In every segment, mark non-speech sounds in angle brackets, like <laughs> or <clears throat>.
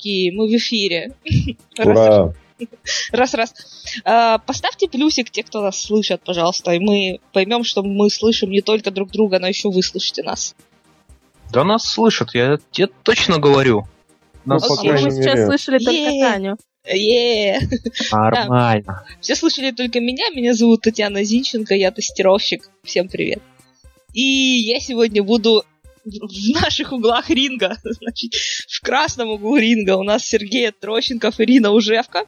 Опачки, мы в эфире. <laughs> Ура! Раз-раз. А, поставьте плюсик те, кто нас слышит, пожалуйста, и мы поймем, что мы слышим не только друг друга, но еще вы слышите нас. Да нас слышат, я тебе точно говорю. Ну, Нас по Окей. Мы сейчас слышали только. Таню. Е. Нормально. Все слышали только меня. Меня зовут Татьяна Зинченко, я тестировщик. Всем привет. И я сегодня буду в наших углах ринга. <laughs> Значит, в красном углу ринга у нас Сергей Трощенков и Ирина Ужевка,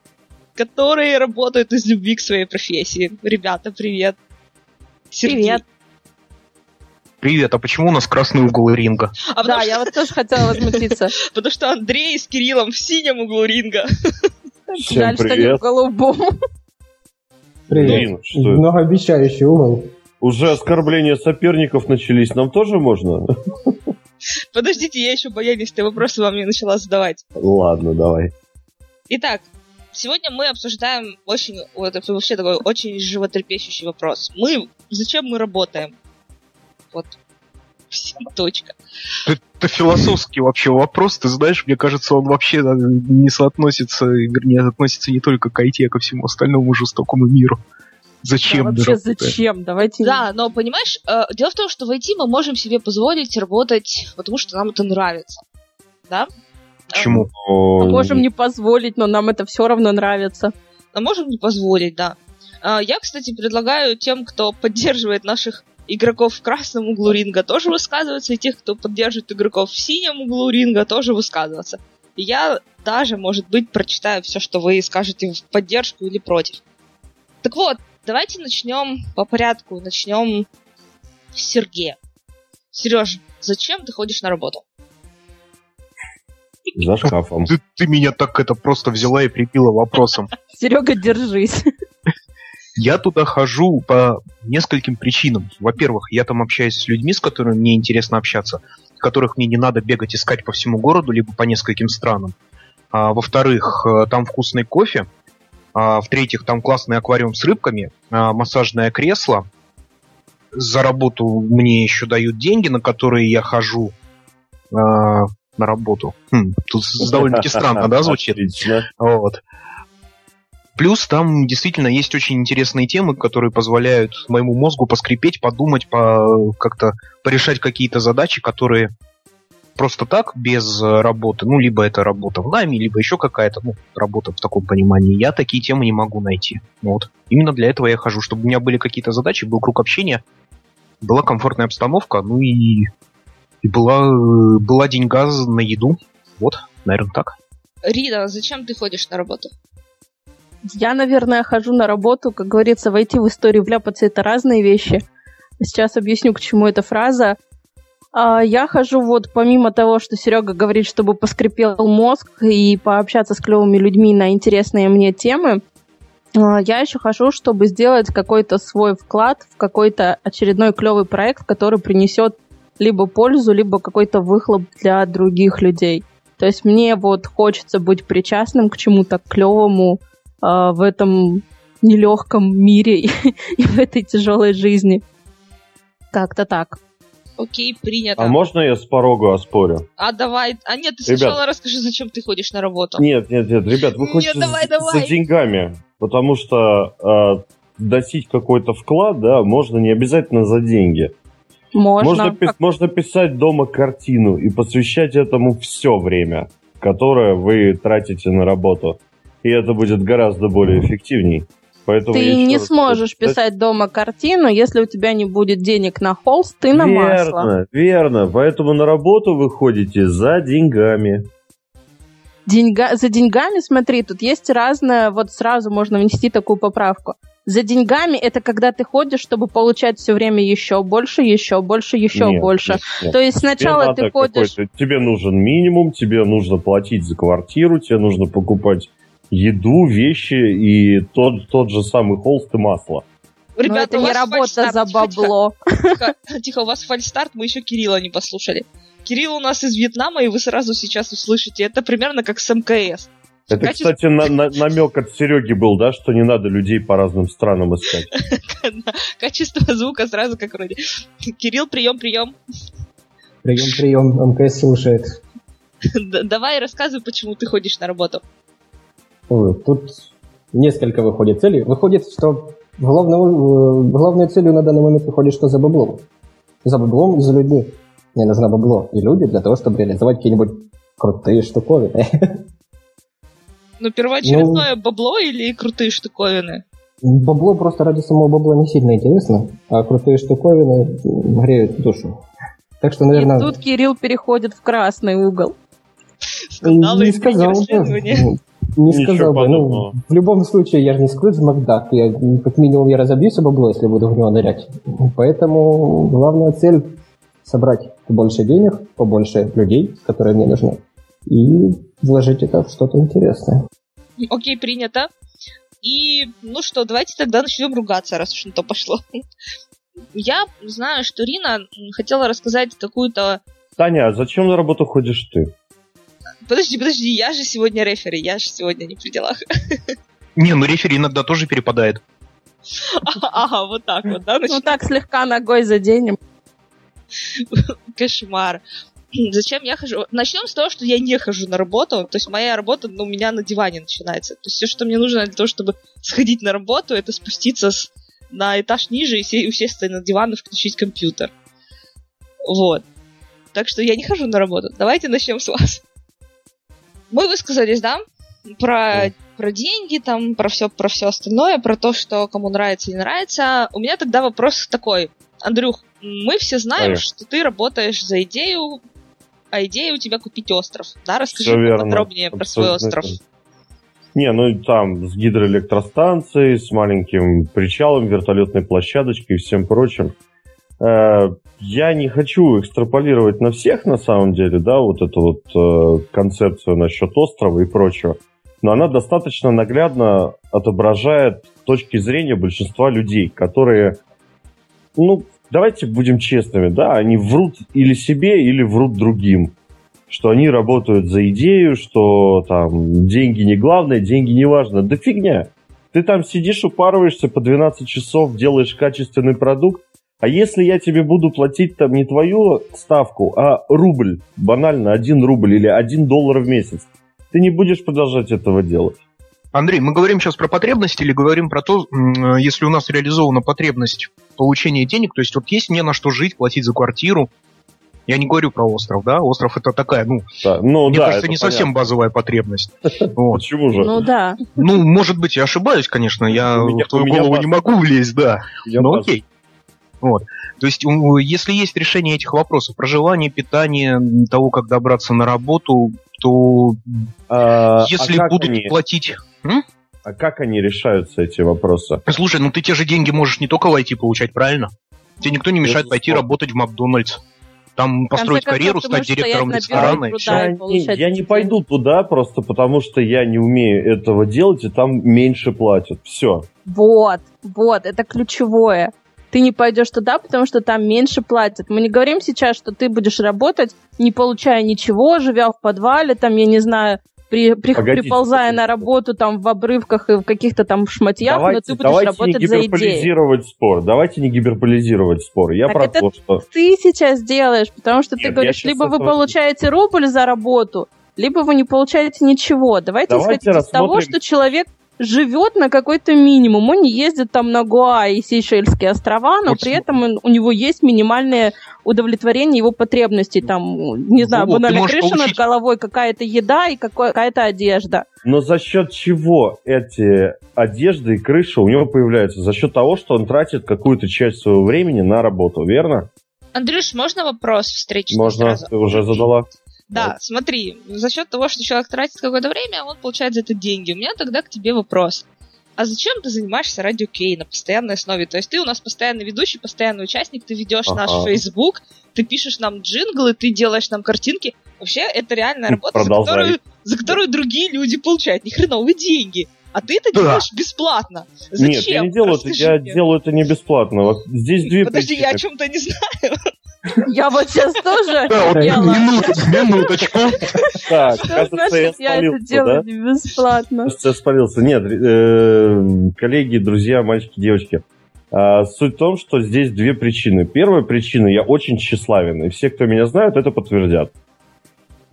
которые работают из любви к своей профессии. Ребята, привет. Сергей. Привет. Привет, а почему у нас красный угол ринга? А Да, что, я вот тоже хотела возмутиться. <laughs> потому что Андрей с Кириллом в синем углу ринга. <laughs> Всем Жаль, что не привет. в голубом. Блин, Привет. Многообещающий угол. Уже оскорбления соперников начались, нам тоже можно? Подождите, я еще баянистые вопросы вам не начала задавать. Ладно, давай. Итак, сегодня мы обсуждаем очень, вот это вообще такой очень животрепещущий вопрос. Мы, зачем мы работаем? Вот, Вся точка. Это философский вообще вопрос, ты знаешь, мне кажется, он вообще не соотносится, вернее, относится не только к IT, а ко всему остальному жестокому миру. Зачем Да, вообще зачем? Давайте... Да, но понимаешь, э, дело в том, что в IT мы можем себе позволить работать, потому что нам это нравится. Да? Почему? Мы можем не позволить, но нам это все равно нравится. А можем не позволить, да. А, Я, кстати, предлагаю тем, кто <laughs> поддерживает наших игроков в красном углу ринга, тоже высказываться, и тех, кто поддерживает игроков в синем углу ринга, тоже высказываться. И я даже, может быть, прочитаю все, что вы скажете в поддержку или против. Так вот, давайте начнем по порядку. Начнем с Сергея. Сереж, зачем ты ходишь на работу? За шкафом. Ты, ты меня так это просто взяла и припила вопросом. <laughs> Серега, держись. Я туда хожу по нескольким причинам. Во-первых, я там общаюсь с людьми, с которыми мне интересно общаться, которых мне не надо бегать искать по всему городу, либо по нескольким странам. А, во-вторых, э, там вкусный кофе. А, в-третьих, там классный аквариум с рыбками, а, массажное кресло. За работу мне еще дают деньги, на которые я хожу а, на работу. Хм, тут довольно-таки странно, да, звучит? Отлично. Вот. Плюс там действительно есть очень интересные темы, которые позволяют моему мозгу поскрипеть, подумать, по, как-то порешать какие-то задачи, которые просто так, без э, работы, ну, либо это работа в найме, либо еще какая-то, ну, работа в таком понимании, я такие темы не могу найти. Вот. Именно для этого я хожу, чтобы у меня были какие-то задачи, был круг общения, была комфортная обстановка, ну и, и была, э, была деньга на еду. Вот, наверное, так. Рида, зачем ты ходишь на работу? Я, наверное, хожу на работу, как говорится, войти в историю, вляпаться это разные вещи. Сейчас объясню, к чему эта фраза. А, Я хожу вот помимо того, что Серега говорит, чтобы поскрипел мозг и пообщаться с клевыми людьми на интересные мне темы, а, я еще хожу, чтобы сделать какой-то свой вклад в какой-то очередной клевый проект, который принесет либо пользу, либо какой-то выхлоп для других людей. То есть мне вот хочется быть причастным к чему-то клевому, а, в этом нелегком мире <laughs> и в этой тяжелой жизни. Как-то так. Окей, принято. А можно я с порога оспорю? А давай. А нет, ты Ребят. сначала расскажи, зачем ты ходишь на работу. Нет, нет, нет, ребят, вы хотите давай, за, давай. за деньгами, потому что э, вносить какой-то вклад, да, можно не обязательно за деньги. Можно. Можно, пис- можно писать дома картину и посвящать этому все время, которое вы тратите на работу. И это будет гораздо более эффективней. Поэтому Ты не сможешь хочу писать дома картину, если у тебя не будет денег на холст и на масло. Верно, верно. Поэтому на работу вы ходите за деньгами. Деньга... За деньгами, смотри, тут есть разное, вот сразу можно внести такую поправку. За деньгами это когда ты ходишь, чтобы получать все время еще больше, еще больше, еще Нет, больше. нет, нет. То есть Тебе сначала надо ты ходишь... Тебе нужен минимум, тебе нужно платить за квартиру, тебе нужно покупать еду, вещи и тот, тот же самый холст и масло. Но Ребята, это не работа за бабло. Тихо, тихо, у вас фальстарт, мы еще Кирилла не послушали. Кирилл у нас из Вьетнама, и вы сразу сейчас услышите. Это примерно как с МКС. Это, Качество- кстати, на- на- намек от Сереги был, да, что не надо людей по разным странам искать. <laughs> Качество звука сразу как вроде. Кирилл, прием, прием. Прием, прием, МКС слушает. <laughs> Давай рассказывай, почему ты ходишь на работу. Ой, Тут несколько выходит целей. Выходит, что главной, главной целью на данный момент выходит, что за баблом. За баблом и за людьми. Мне нужно бабло и люди для того, чтобы реализовать какие-нибудь крутые штуковины. <laughs> Ну, первоочередное бабло или крутые штуковины? Бабло просто ради самого бабла не сильно интересно, а крутые штуковины греют душу. Так что, наверное... И тут Кирилл переходит в красный угол. Скандалы не и сказал бы. Не Ничего сказал бы. Ну, в любом случае, я же не Скрудж Макдак. Я, как минимум, я разобьюсь об бабло, если буду в него нырять. Поэтому главная цель — собрать побольше денег, побольше людей, которые мне нужны, и вложить это в что-то интересное. Окей, принято. И, ну что, давайте тогда начнем ругаться, раз уж на то пошло. <laughs> Я знаю, что Рина хотела рассказать какую-то... Таня, а зачем на работу ходишь ты? Подожди, подожди, я же сегодня рефери, я же сегодня не при делах. Не, ну рефери иногда тоже перепадает. <laughs> Ага, вот так вот, да? Ну так слегка ногой заденем. Кошмар. <clears throat> Зачем я хожу? Начнем с того, что я не хожу на работу. То есть моя работа ну, у меня на диване начинается. То есть все, что мне нужно для того, чтобы сходить на работу, это спуститься с- на этаж ниже и се- усесть на диван и включить компьютер. Вот. Так что я не хожу на работу. Давайте начнем с вас. Мы высказались, да? Про, про деньги, там, про все, про все остальное, про то, что кому нравится и не нравится. У меня тогда вопрос такой. Андрюх, мы все знаем, Конечно. что ты работаешь за идею, а идея у тебя купить остров. Да, расскажи подробнее про свой остров. верно. Не, ну там с гидроэлектростанцией, с маленьким причалом, вертолетной площадочкой и всем прочим. Э, Я не хочу экстраполировать на всех, на самом деле, да, вот эту вот э, концепцию насчет острова и прочего. Но она достаточно наглядно отображает точки зрения большинства людей, которые, ну, давайте будем честными, да, они врут или себе, или врут другим что они работают за идею, что там деньги не главное, деньги не важно. Да фигня. Ты там сидишь, упарываешься по 12 часов, делаешь качественный продукт, а если я тебе буду платить там не твою ставку, а рубль, банально, один рубль или один доллар в месяц, ты не будешь продолжать этого делать. Андрей, мы говорим сейчас про потребность или говорим про то, м, если у нас реализована потребность получения денег, то есть вот есть мне на что жить, платить за квартиру. Я не говорю про остров, да? Остров это такая, ну, Да, ну мне да, кажется, это не совсем понятно. базовая потребность. <laughs> Вот. Почему же? Ну да. Ну, может быть, я ошибаюсь, конечно, я У меня- в твою голову база. не могу влезть, да. Я ну окей. Вот. То есть, если есть решение этих вопросов, проживание, питание, того, как добраться на работу, то А, если а будут они- платить... а как они решаются, эти вопросы? Слушай, ну ты те же деньги можешь не только в IT получать, правильно? Тебе никто не мешает пойти работать в Макдональдс. Там построить концов, карьеру, стать директором ресторана и все. Я, не, я пойду туда просто потому, что я не умею этого делать, и там меньше платят. Все. Вот, вот, это ключевое. Ты не пойдешь туда, потому что там меньше платят. Мы не говорим сейчас, что ты будешь работать, не получая ничего, живя в подвале, там, я не знаю, при, при- Погодите, приползая погодите. на работу там в обрывках и в каких-то там шматьях, но давайте ты будешь давайте не работать за идею. гиперболизировать спор. Давайте не гиперболизировать спор. Я Так про это то, что... Ты сейчас делаешь, потому что Нет, ты говоришь, либо вы получаете рубль за работу, либо вы не получаете ничего. Давайте, Давайте исходить из того, что человек живет на какой-то минимум. Он не ездит там на Гуа и Сейшельские острова, но Вот при этом он- у него есть минимальное удовлетворение его потребностей. Там, не знаю, Вот, ты банально крыша над получить- головой, какая-то еда и какая-то одежда. Но за счет чего эти одежды и крыша у него появляются? За счет того, что он тратит какую-то часть своего времени на работу, верно? Андрюш, можно вопрос встречный Можно, сразу? ты уже задала. Да, смотри, за счет того, что человек тратит какое-то время, он получает за это деньги. У меня тогда к тебе вопрос. А зачем ты занимаешься радио Кей на постоянной основе? То есть ты у нас постоянный ведущий, постоянный участник, ты ведешь Ага. наш Facebook, ты пишешь нам джинглы, ты делаешь нам картинки. Вообще, это реальная работа, за продолжай. которую, за которую другие люди получают ни хреновые деньги. А ты это Да. делаешь бесплатно. Зачем? Нет, я не делаю это, я мне. делаю это не бесплатно. Вот здесь две Подожди, я о причины. чем-то не знаю. Я вот сейчас тоже Да, вот минуточку. Так, кажется, я спалился, да? бесплатно? Кажется, я спалился. Нет, э, коллеги, друзья, мальчики, девочки. а, Суть в том, что здесь две причины. Первая причина, я очень тщеславен, и все, кто меня знают, это подтвердят.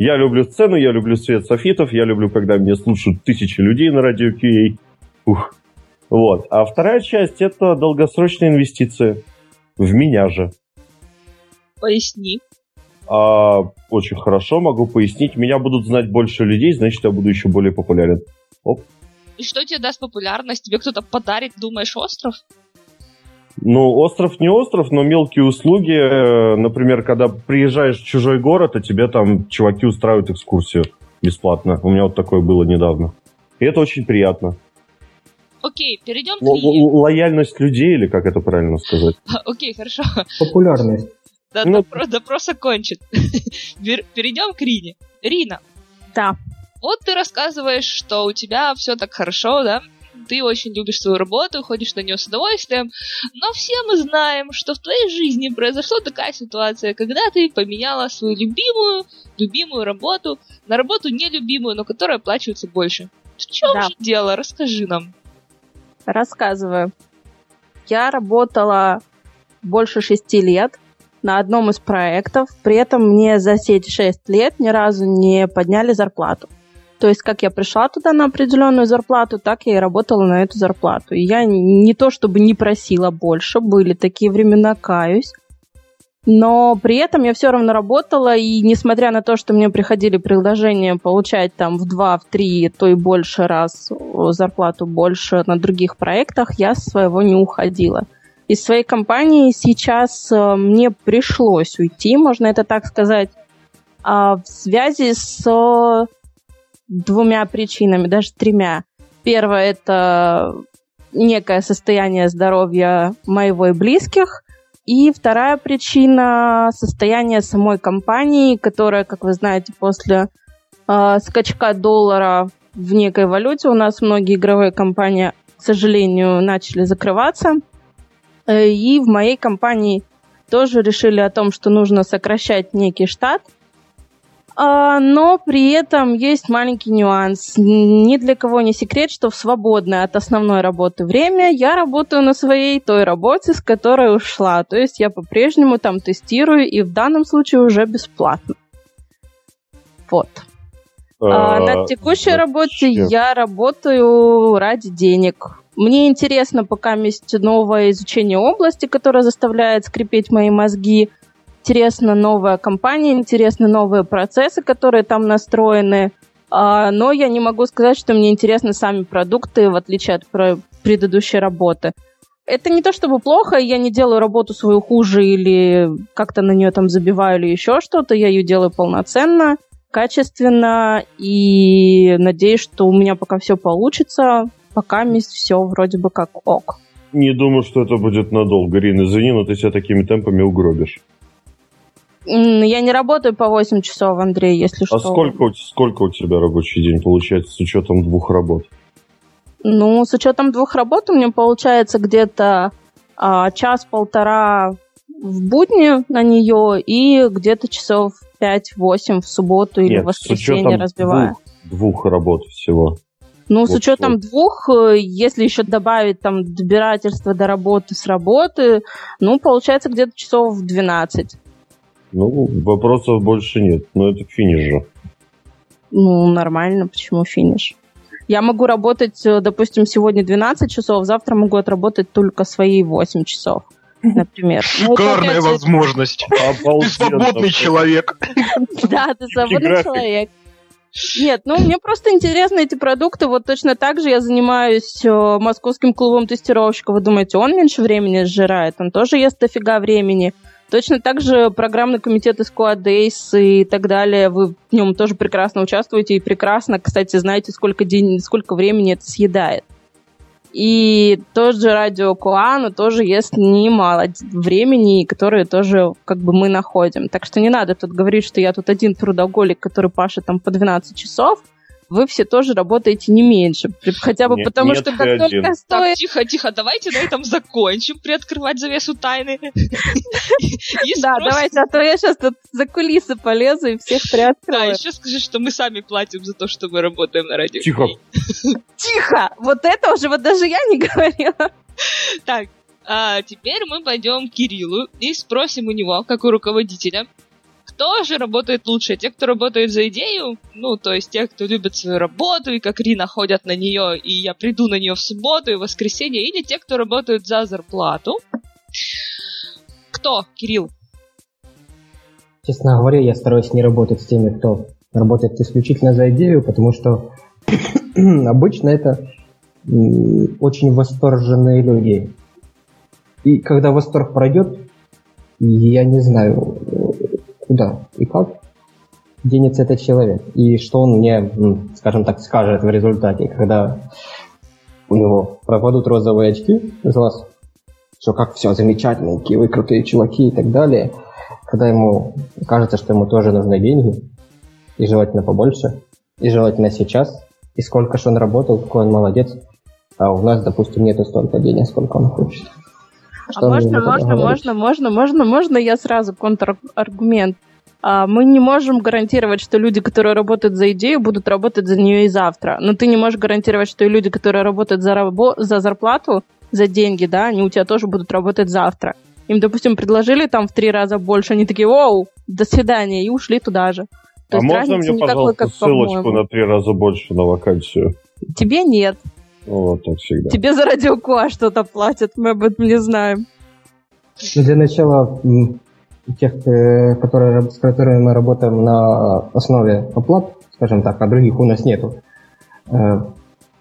Я люблю сцену, я люблю свет софитов, я люблю, когда меня слушают тысячи людей на радио QA. Ух. Вот. А вторая часть – это долгосрочные инвестиции. В меня же. Поясни. А, очень хорошо, могу пояснить. Меня будут знать больше людей, значит, я буду еще более популярен. Оп. И что тебе даст популярность? Тебе кто-то подарит, думаешь, остров? Ну, остров не остров, но мелкие услуги. э, Например, когда приезжаешь в чужой город, а тебе там чуваки устраивают экскурсию бесплатно. У меня вот такое было недавно. И это очень приятно. Окей, перейдем к Л- лояльность людей, или как это правильно сказать? <laughs> Окей, хорошо. Популярность. Да, Ну- допро- допрос окончен. <laughs> Пер- Перейдем к Рине. Рина, Да. вот ты рассказываешь, что у тебя все так хорошо, да? Ты очень любишь свою работу, ходишь на нее с удовольствием, но все мы знаем, что в твоей жизни произошла такая ситуация, когда ты поменяла свою любимую, любимую работу на работу нелюбимую, но которая оплачивается больше. В чем Да. же дело? Расскажи нам. Рассказываю. Я работала больше шести лет на одном из проектов. При этом мне за все эти шесть лет ни разу не подняли зарплату. То есть, как я пришла туда на определенную зарплату, так я и работала на эту зарплату. И я не то чтобы не просила больше, были такие времена, каюсь. Но при этом я все равно работала, и несмотря на то, что мне приходили предложения получать там в два, в три, то и больше раз зарплату больше на других проектах, я с своего не уходила. Из своей компании сейчас э, мне пришлось уйти, можно это так сказать, а, в связи с э, двумя причинами, даже тремя. Первое – это некое состояние здоровья моего и близких – и вторая причина – состояние самой компании, которая, как вы знаете, после э, скачка доллара в некой валюте у нас многие игровые компании, к сожалению, начали закрываться. Э, И в моей компании тоже решили о том, что нужно сокращать некий штат. А, Но при этом есть маленький нюанс. Ни для кого не секрет, что в свободное от основной работы время я работаю на своей той работе, с которой ушла. То есть я по-прежнему там тестирую и в данном случае уже бесплатно. Вот. А, А, на текущей работе я работаю ради денег. Мне интересно пока есть новое изучение области, которое заставляет скрипеть мои мозги. Интересна новая компания, интересны новые процессы, которые там настроены. А, но я не могу сказать, что мне интересны сами продукты, в отличие от предыдущей работы. Это не то чтобы плохо, я не делаю работу свою хуже или как-то на нее там забиваю или еще что-то, я ее делаю полноценно качественно и надеюсь, что у меня пока все получится. Пока все вроде бы как ок. Не думаю, что это будет надолго, Рин. Извини, но ты себя такими темпами угробишь. Я не работаю по 8 часов, Андрей, если что. А сколько, у- сколько у тебя рабочий день получается с учетом двух работ? Ну, с учетом двух работ у меня получается где-то а, час-полтора в будни на нее и где-то часов 5-8 в субботу или Нет, в с воскресенье разбиваю. двух, двух работ всего. Ну, с Вот учетом вот. двух, э, если еще добавить там добирательство до работы с работы, ну, получается где-то часов в 12. Ну, вопросов больше нет. Но это финиш же. Ну, нормально, почему финиш? Я могу работать, э, допустим, сегодня 12 часов, завтра могу отработать только свои 8 часов, например. Ну, Шикарная возможность. <laughs> Ты свободный человек. <laughs> Да, ты свободный человек. Нет, ну мне просто интересны эти продукты. Вот точно так же я занимаюсь э, московским клубом тестировщиков. Вы думаете, он меньше времени сжирает? Он тоже ест дофига времени. Точно так же программный комитет из Days и так далее. Вы в нем тоже прекрасно участвуете и прекрасно, кстати, знаете, сколько, день, сколько времени это съедает. И тот же радио Куану тоже ест немало времени, которое тоже как бы мы находим. Так что не надо тут говорить, что я тут один трудоголик, который пашет там по 12 часов. Вы все тоже работаете не меньше. Хотя бы Нет, потому, нет, что как один. только Так, стоит... тихо, тихо, давайте на этом закончим приоткрывать завесу тайны. <laughs> Да, давайте, а то я сейчас тут за кулисы полезу и всех Да, приоткрою. еще скажи, что мы сами платим за то, что мы работаем на радио. Тихо. <laughs> Тихо! Вот это уже, вот даже я не <laughs> говорила. Так, а теперь мы пойдем к Кириллу и спросим у него, как у руководителя, кто же работает лучше? Те, кто работает за идею, ну, то есть те, кто любит свою работу и как Рина ходят на нее, и я приду на нее в субботу и воскресенье, или те, кто работают за зарплату. Кто, Кирилл? Честно говоря, я стараюсь не работать с теми, кто работает исключительно за идею, потому что <clears throat> обычно это очень восторженные люди. И когда восторг пройдет, я не знаю, куда и как денется этот человек. И что он мне, скажем так, скажет в результате, когда у него пропадут розовые очки из глаз, что как все замечательно, какие вы крутые чуваки и так далее – когда ему кажется, что ему тоже нужны деньги, и желательно побольше, и желательно сейчас, и сколько же он работал, какой он молодец, а у нас, допустим, нету столько денег, сколько он хочет. А что а можно, можно, можно, можно, можно, можно я сразу контраргумент. А, мы не можем гарантировать, что люди, которые работают за идею, будут работать за нее и завтра. Но ты не можешь гарантировать, что и люди, которые работают за, рабо- за зарплату, за деньги, да, они у тебя тоже будут работать завтра. Им, допустим, предложили там в три раза больше, они такие, оу, до свидания, и ушли туда же. То а можно мне, пожалуйста, как, ссылочку на три раза больше на вакансию? Тебе нет. Вот так всегда. Тебе за радиокуа что-то платят, мы об этом не знаем. Ну, для начала тех, э, которые, с которыми мы работаем на основе оплат, скажем так, а других у нас нету. Э,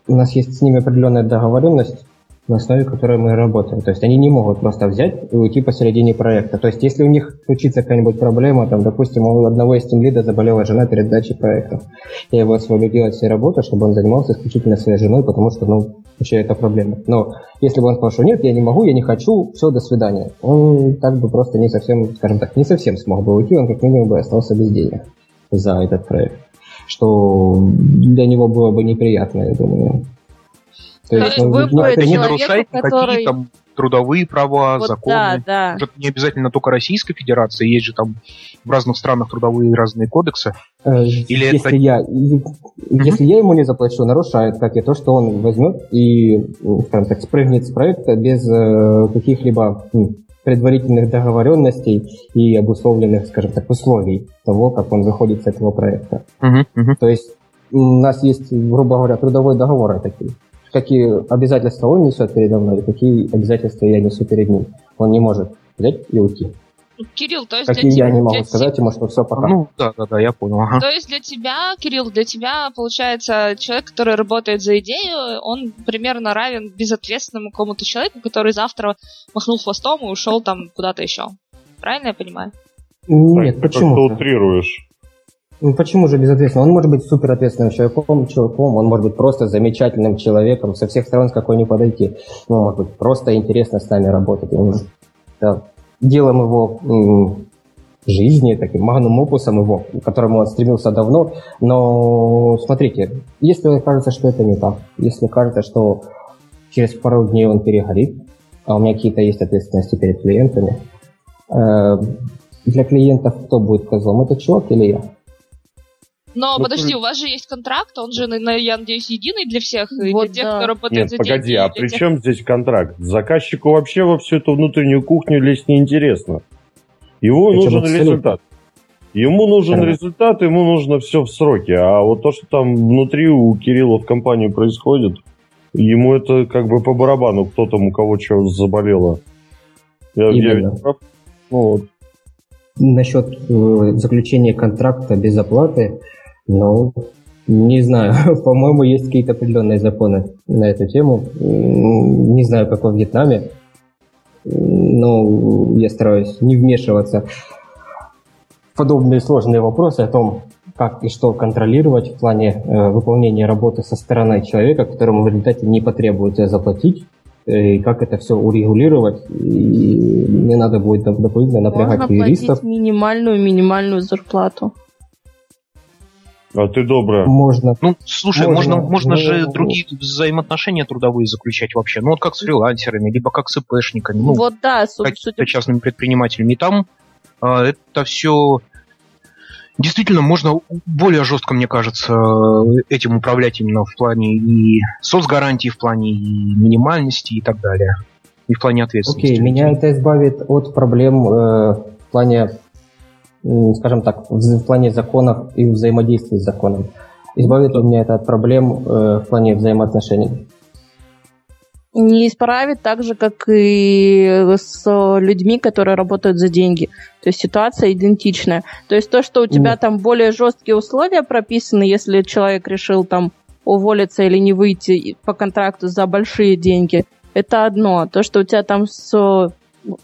у нас есть с ними определенная договоренность, на основе которой мы работаем. То есть они не могут просто взять и уйти посередине проекта. То есть если у них случится какая-нибудь проблема, там, допустим, у одного из тем лида заболела жена перед дачей проектов, я его освободил от всей работы, чтобы он занимался исключительно своей женой, потому что, ну, вообще это проблема. Но если бы он сказал, что нет, я не могу, я не хочу, все, до свидания, он так бы просто не совсем, скажем так, не совсем смог бы уйти, он как минимум бы остался без денег за этот проект что для него было бы неприятно, я думаю. То есть, вы будете не нарушаете который... какие там трудовые права, вот законы. Да, да. Это не обязательно только Российской Федерации, есть же там в разных странах трудовые разные кодексы. Э, Или если, это... я, если я ему не заплачу, нарушает, как и то, что он возьмет и, скажем так, спрыгнет с проекта без э, каких-либо предварительных договоренностей и обусловленных, скажем так, условий того, как он выходит с этого проекта. Uh-huh, uh-huh. То есть у нас есть, грубо говоря, трудовой договор такие какие обязательства он несет передо мной, какие обязательства я несу перед ним. Он не может взять и уйти. Кирилл, то есть Какие я не могу сказать ему, что все пока. Ну, да, да, да, я понял. Ага. То есть для тебя, Кирилл, для тебя, получается, человек, который работает за идею, он примерно равен безответственному какому-то человеку, который завтра махнул хвостом и ушел там куда-то еще. Правильно я понимаю? Нет, так, почему? Ты утрируешь. Ну, почему же безответственно? Он может быть супер ответственным человеком, человеком, он может быть просто замечательным человеком, со всех сторон с какой ни подойти. Ну, может быть просто интересно с нами работать. Он, да, делом его м- жизни, таким магнум опусом его, к которому он стремился давно. Но смотрите, если кажется, что это не так, если кажется, что через пару дней он перегорит, а у меня какие-то есть ответственности перед клиентами, э, для клиентов кто будет козлом, это человек или я? Но ну, подожди, у вас же есть контракт, он же, я надеюсь, единый для всех, вот для тех, да. кто работает Нет, за погоди, деньги. а при тех... чем здесь контракт? Заказчику вообще во всю эту внутреннюю кухню лезть неинтересно. Ему Причем нужен абсолютно. результат. Ему нужен да. результат, ему нужно все в сроке. А вот то, что там внутри у Кирилла в компании происходит, ему это как бы по барабану, кто там у кого что заболело. Я, я ведь прав? Ну, вот. Насчет э, заключения контракта без оплаты, ну, не знаю. <laughs> По-моему, есть какие-то определенные законы на эту тему. Не знаю, как во Вьетнаме. Но я стараюсь не вмешиваться в подобные сложные вопросы о том, как и что контролировать в плане э, выполнения работы со стороны человека, которому в результате не потребуется заплатить, э, и как это все урегулировать. И не надо будет дополнительно напрягать Можно юристов. Можно минимальную минимальную зарплату. А ты добрая. Можно. Ну, слушай, можно, можно, можно же другие взаимоотношения трудовые заключать вообще. Ну, вот как с фрилансерами, либо как с ИПшниками. Ну, вот да, с какими-то частными предпринимателями. И там а, это все действительно можно более жестко, мне кажется, этим управлять именно в плане и соцгарантии, в плане и минимальности и так далее. И в плане ответственности. Окей, okay, меня это избавит от проблем э, в плане скажем так, в плане законов и взаимодействия с законом. Избавит ли меня это от проблем э, в плане взаимоотношений? не исправит так же, как и с людьми, которые работают за деньги. То есть ситуация идентичная. То есть то, что у тебя Нет. там более жесткие условия прописаны, если человек решил там уволиться или не выйти по контракту за большие деньги, это одно. То, что у тебя там с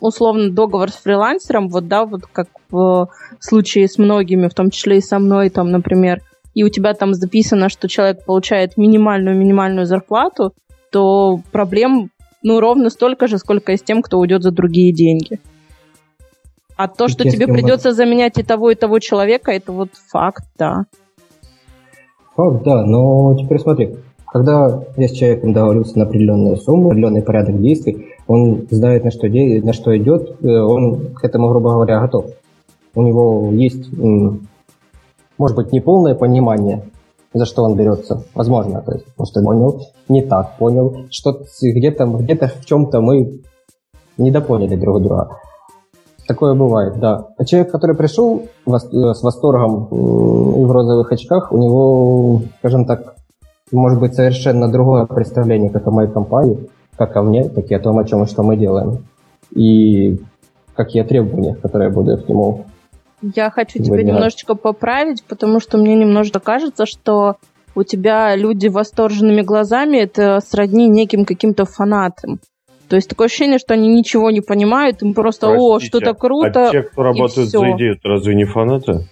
условно договор с фрилансером, вот да, вот как в случае с многими, в том числе и со мной, там, например, и у тебя там записано, что человек получает минимальную-минимальную зарплату, то проблем ну, ровно столько же, сколько и с тем, кто уйдет за другие деньги. А то, что тебе придется заменять и того, и того человека, это вот факт, да. Факт, да, но теперь смотри, когда я с человеком договорился на определенную сумму, определенный порядок действий, он знает, на что, де- на что идет, э, он к этому, грубо говоря, готов. У него есть, может быть, неполное понимание за что он берется. Возможно, то есть просто понял, не так понял, что где-то где в чем-то мы недопоняли друг друга. Такое бывает, да. А человек, который пришел э, с восторгом и в розовых очках, у него, скажем так, может быть совершенно другое представление как о моей компании, как о мне, так и о том, о чем и что мы делаем. И какие требования, которые я буду к нему я хочу тебя Выдвигать. немножечко поправить, потому что мне немножко кажется, что у тебя люди восторженными глазами это сродни неким каким-то фанатам. То есть такое ощущение, что они ничего не понимают, им просто, Простите, о, что-то круто. А те, кто работают за идею, разве не фанаты?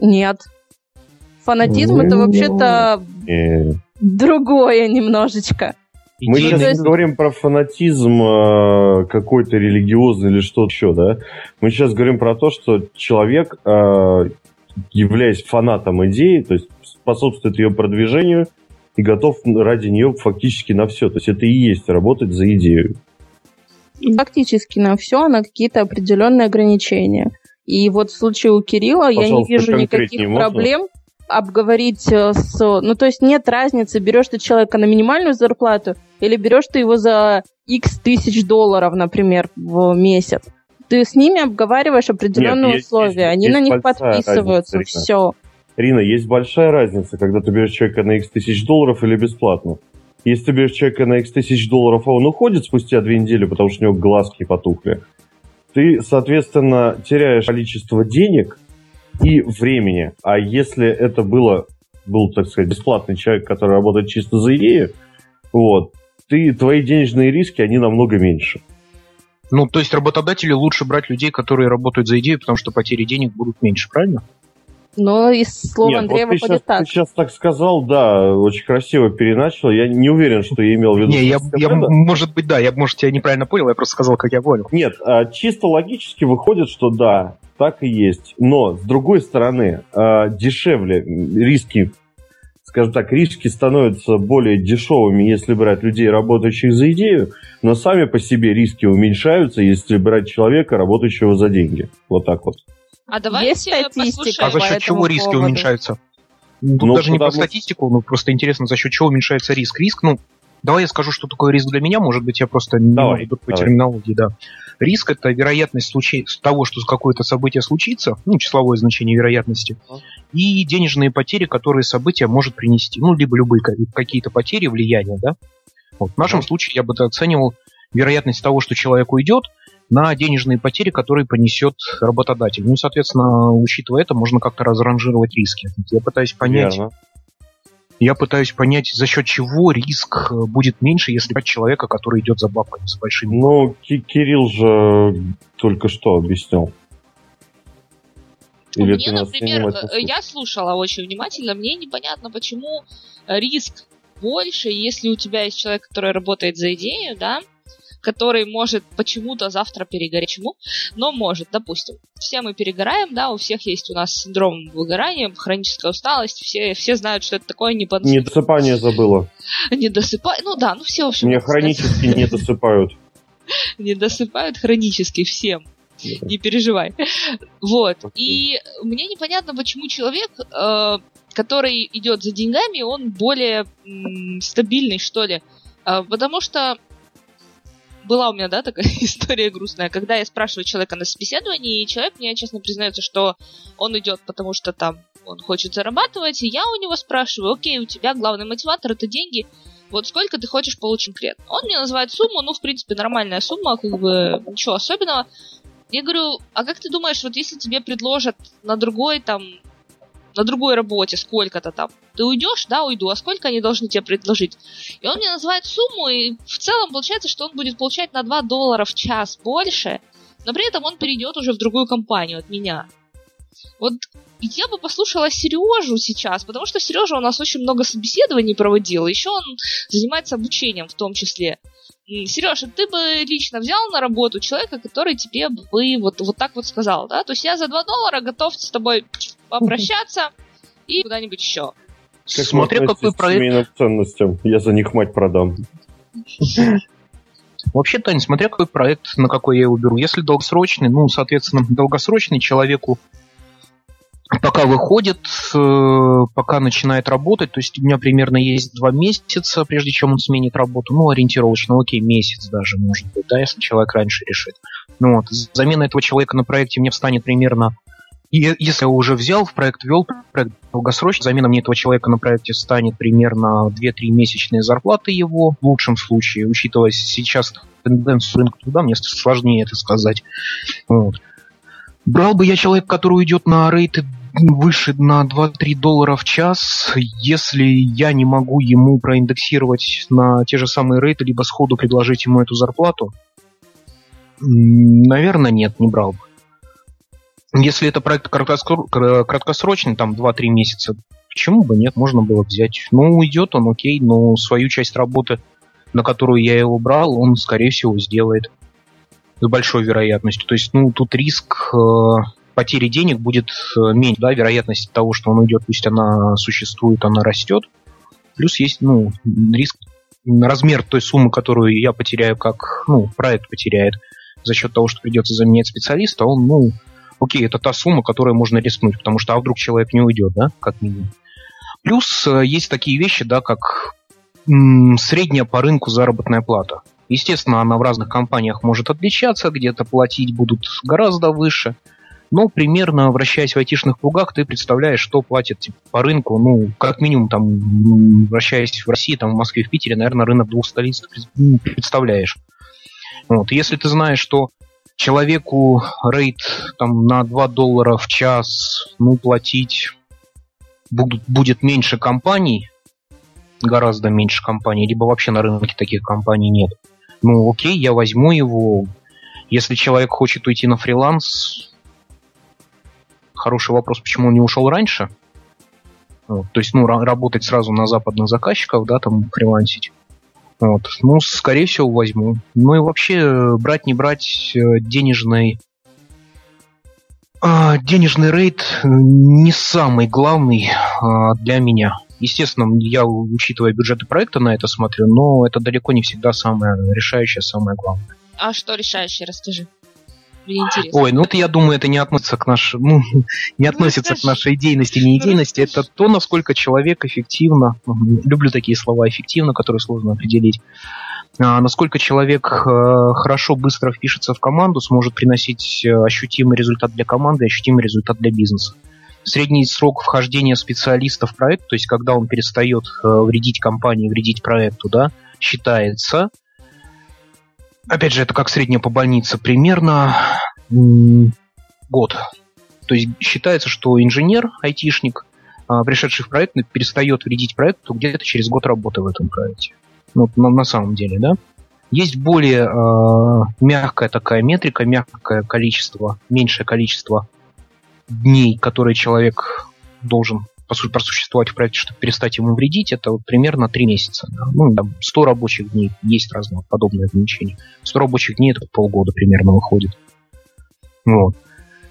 Нет. Фанатизм ну, это вообще-то э... другое немножечко. Мы сейчас есть... говорим про фанатизм э, какой-то религиозный или что-то еще, да? Мы сейчас говорим про то, что человек, э, являясь фанатом идеи, то есть способствует ее продвижению и готов ради нее фактически на все. То есть это и есть работать за идею. Фактически на все, на какие-то определенные ограничения. И вот в случае у Кирилла Пожалуйста, я не вижу никаких можно? проблем обговорить э, с... Ну, то есть нет разницы, берешь ты человека на минимальную зарплату или берешь ты его за x тысяч долларов, например, в месяц. Ты с ними обговариваешь определенные нет, условия, есть, они есть на них подписываются, разница, все. Рина, есть большая разница, когда ты берешь человека на x тысяч долларов или бесплатно. Если ты берешь человека на x тысяч долларов, а он уходит спустя две недели, потому что у него глазки потухли, ты, соответственно, теряешь количество денег, и времени. А если это было, был, так сказать, бесплатный человек, который работает чисто за идею, вот, ты, твои денежные риски, они намного меньше. Ну, то есть работодатели лучше брать людей, которые работают за идею, потому что потери денег будут меньше, правильно? Но из слова Нет, Андрея вот выходит сейчас, так. Ты сейчас так сказал, да, очень красиво переначал. Я не уверен, что я имел в виду. Не, я, я, может быть, да, я, может, тебя неправильно понял, я просто сказал, как я понял. Нет, а, чисто логически выходит, что да, так и есть. Но, с другой стороны, а, дешевле риски, скажем так, риски становятся более дешевыми, если брать людей, работающих за идею, но сами по себе риски уменьшаются, если брать человека, работающего за деньги. Вот так вот. А давайте послушаем. А за счет чего риски поводу. уменьшаются? Тут ну, даже не по статистику, но просто интересно, за счет чего уменьшается риск. Риск, ну, давай я скажу, что такое риск для меня, может быть, я просто не давай, иду по терминологии, да. Риск – это вероятность случай... того, что какое-то событие случится, ну, числовое значение вероятности, и денежные потери, которые событие может принести. Ну, либо любые какие-то потери, влияния, да. Вот. В нашем случае я бы оценивал вероятность того, что человек уйдет – на денежные потери, которые понесет работодатель. Ну и, соответственно, учитывая это, можно как-то разранжировать риски. Я пытаюсь понять, Верно. Я пытаюсь понять, за счет чего риск э, будет меньше, если брать человека, который идет за бабками, за большими. Ну, Кирилл же только что объяснил. Или мне, например, э, я слушала очень внимательно, мне непонятно, почему риск больше, если у тебя есть человек, который работает за идею, да, который может почему-то завтра перегореть. Чему? Но может, допустим. Все мы перегораем, да, у всех есть у нас синдром выгорания, хроническая усталость, все, все знают, что это такое не под... Недосыпание забыла. <laughs> Не досыпай, ну да, ну все, в общем. Мне хронически не досыпают. <laughs> Не досыпают хронически всем. Не переживай. Вот. И мне непонятно, почему человек, э, который идет за деньгами, он более стабильный, что ли. Э, потому что была у меня, да, такая <laughs> история грустная, когда я спрашиваю человека на собеседовании, и человек мне честно признается, что он идет, потому что там он хочет зарабатывать, и я у него спрашиваю, окей, у тебя главный мотиватор это деньги, вот сколько ты хочешь получить конкретно. Он мне называет сумму, ну, в принципе, нормальная сумма, как бы ничего особенного. Я говорю, а как ты думаешь, вот если тебе предложат на другой там на другой работе сколько-то там. Ты уйдешь? Да, уйду. А сколько они должны тебе предложить? И он мне называет сумму, и в целом получается, что он будет получать на 2 доллара в час больше, но при этом он перейдет уже в другую компанию от меня. Вот я бы послушала Сережу сейчас, потому что Сережа у нас очень много собеседований проводил, еще он занимается обучением в том числе. Сережа, ты бы лично взял на работу человека, который тебе бы вот, вот так вот сказал, да? То есть я за 2 доллара готов с тобой попрощаться и куда-нибудь еще. Как Смотря какой проект. Семейным ценностям. Я за них мать продам. Вообще, Таня, смотря какой проект, на какой я его беру. Если долгосрочный, ну, соответственно, долгосрочный человеку пока выходит, э, пока начинает работать, то есть у меня примерно есть два месяца, прежде чем он сменит работу, ну, ориентировочно, окей, месяц даже, может быть, да, если человек раньше решит. Ну, вот, замена этого человека на проекте мне встанет примерно если я уже взял в проект, ввел проект долгосрочный, замена мне этого человека на проекте станет примерно 2-3 месячные зарплаты его, в лучшем случае, учитывая сейчас тенденцию рынка труда, мне сложнее это сказать. Вот. Брал бы я человека, который уйдет на рейты выше на 2-3 доллара в час, если я не могу ему проиндексировать на те же самые рейты, либо сходу предложить ему эту зарплату, наверное, нет, не брал бы. Если это проект краткосрочный, там 2-3 месяца, почему бы нет, можно было взять. Ну, уйдет он, окей, но свою часть работы, на которую я его брал, он, скорее всего, сделает с большой вероятностью. То есть, ну, тут риск э, потери денег будет э, меньше, да, вероятность того, что он уйдет, пусть она существует, она растет. Плюс есть, ну, риск, размер той суммы, которую я потеряю, как, ну, проект потеряет за счет того, что придется заменять специалиста, он, ну, окей, это та сумма, которой можно рискнуть, потому что а вдруг человек не уйдет, да, как минимум. Плюс э, есть такие вещи, да, как средняя по рынку заработная плата. Естественно, она в разных компаниях может отличаться, где-то платить будут гораздо выше, но примерно, вращаясь в айтишных кругах, ты представляешь, что платят типа, по рынку, ну, как минимум, там, вращаясь в России, там, в Москве, в Питере, наверное, рынок двух столиц представляешь. Вот. Если ты знаешь, что человеку рейд там, на 2 доллара в час ну, платить будут, будет меньше компаний, гораздо меньше компаний, либо вообще на рынке таких компаний нет. Ну, окей, я возьму его. Если человек хочет уйти на фриланс, хороший вопрос, почему он не ушел раньше. Вот, то есть, ну, работать сразу на западных заказчиков, да, там фрилансить. Вот. Ну, скорее всего, возьму. Ну и вообще, брать не брать э, денежный а, денежный рейд не самый главный а, для меня. Естественно, я, учитывая бюджеты проекта, на это смотрю, но это далеко не всегда самое решающее, самое главное. А что решающее, расскажи. Мне интересно. Ой, ну это я думаю, это не относится к нашей, ну, <laughs> не ну, относится к нашей идейности, не идейности. Это то, насколько человек эффективно, люблю такие слова, эффективно, которые сложно определить. А, насколько человек э, хорошо, быстро впишется в команду, сможет приносить э, ощутимый результат для команды, ощутимый результат для бизнеса. Средний срок вхождения специалиста в проект, то есть когда он перестает э, вредить компании, вредить проекту, да, считается опять же, это как средняя по больнице, примерно год. То есть считается, что инженер, айтишник, а, пришедший в проект, перестает вредить проекту где-то через год работы в этом проекте. Ну, на самом деле, да. Есть более э, мягкая такая метрика, мягкое количество, меньшее количество дней, которые человек должен просуществовать в проекте, чтобы перестать ему вредить, это вот примерно 3 месяца. Да. Ну, там 100 рабочих дней, есть разные подобные ограничения. 100 рабочих дней это полгода примерно выходит. Вот.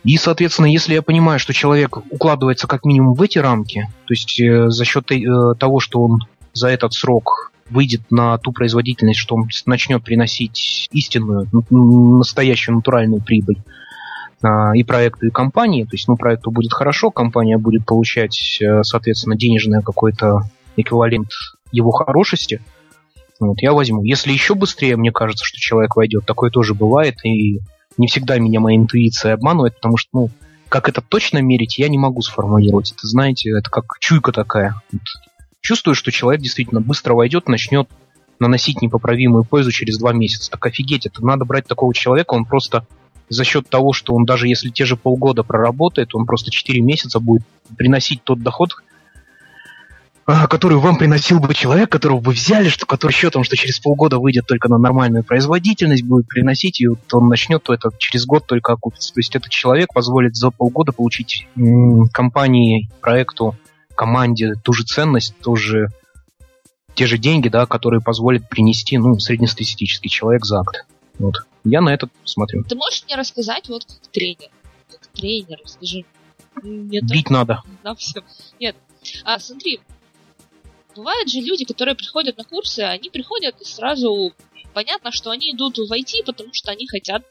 И, соответственно, если я понимаю, что человек укладывается как минимум в эти рамки, то есть э, за счет э, того, что он за этот срок выйдет на ту производительность, что он начнет приносить истинную, настоящую натуральную прибыль, и проекту, и компании. То есть, ну, проекту будет хорошо, компания будет получать, э, соответственно, денежный какой-то эквивалент его хорошести. Вот, я возьму. Если еще быстрее, мне кажется, что человек войдет, такое тоже бывает, и не всегда меня моя интуиция обманывает, потому что, ну, как это точно мерить, я не могу сформулировать. Это, знаете, это как чуйка такая. Вот. Чувствую, что человек действительно быстро войдет, начнет наносить непоправимую пользу через два месяца. Так офигеть, это надо брать такого человека, он просто за счет того, что он даже если те же полгода проработает, он просто 4 месяца будет приносить тот доход, а, который вам приносил бы человек, которого вы взяли, что, который счетом, что через полгода выйдет только на нормальную производительность, будет приносить, и вот он начнет то это через год только окупиться. То есть этот человек позволит за полгода получить компании, проекту, команде ту же ценность, тоже те же деньги, да, которые позволят принести, ну, среднестатистический человек за акт. Вот. Я на это смотрю. Ты можешь мне рассказать, вот как тренер, как тренер, скажи. Мне Бить надо. <laughs> На все. Нет. А, смотри, бывают же люди, которые приходят на курсы, они приходят и сразу понятно, что они идут в IT, потому что они хотят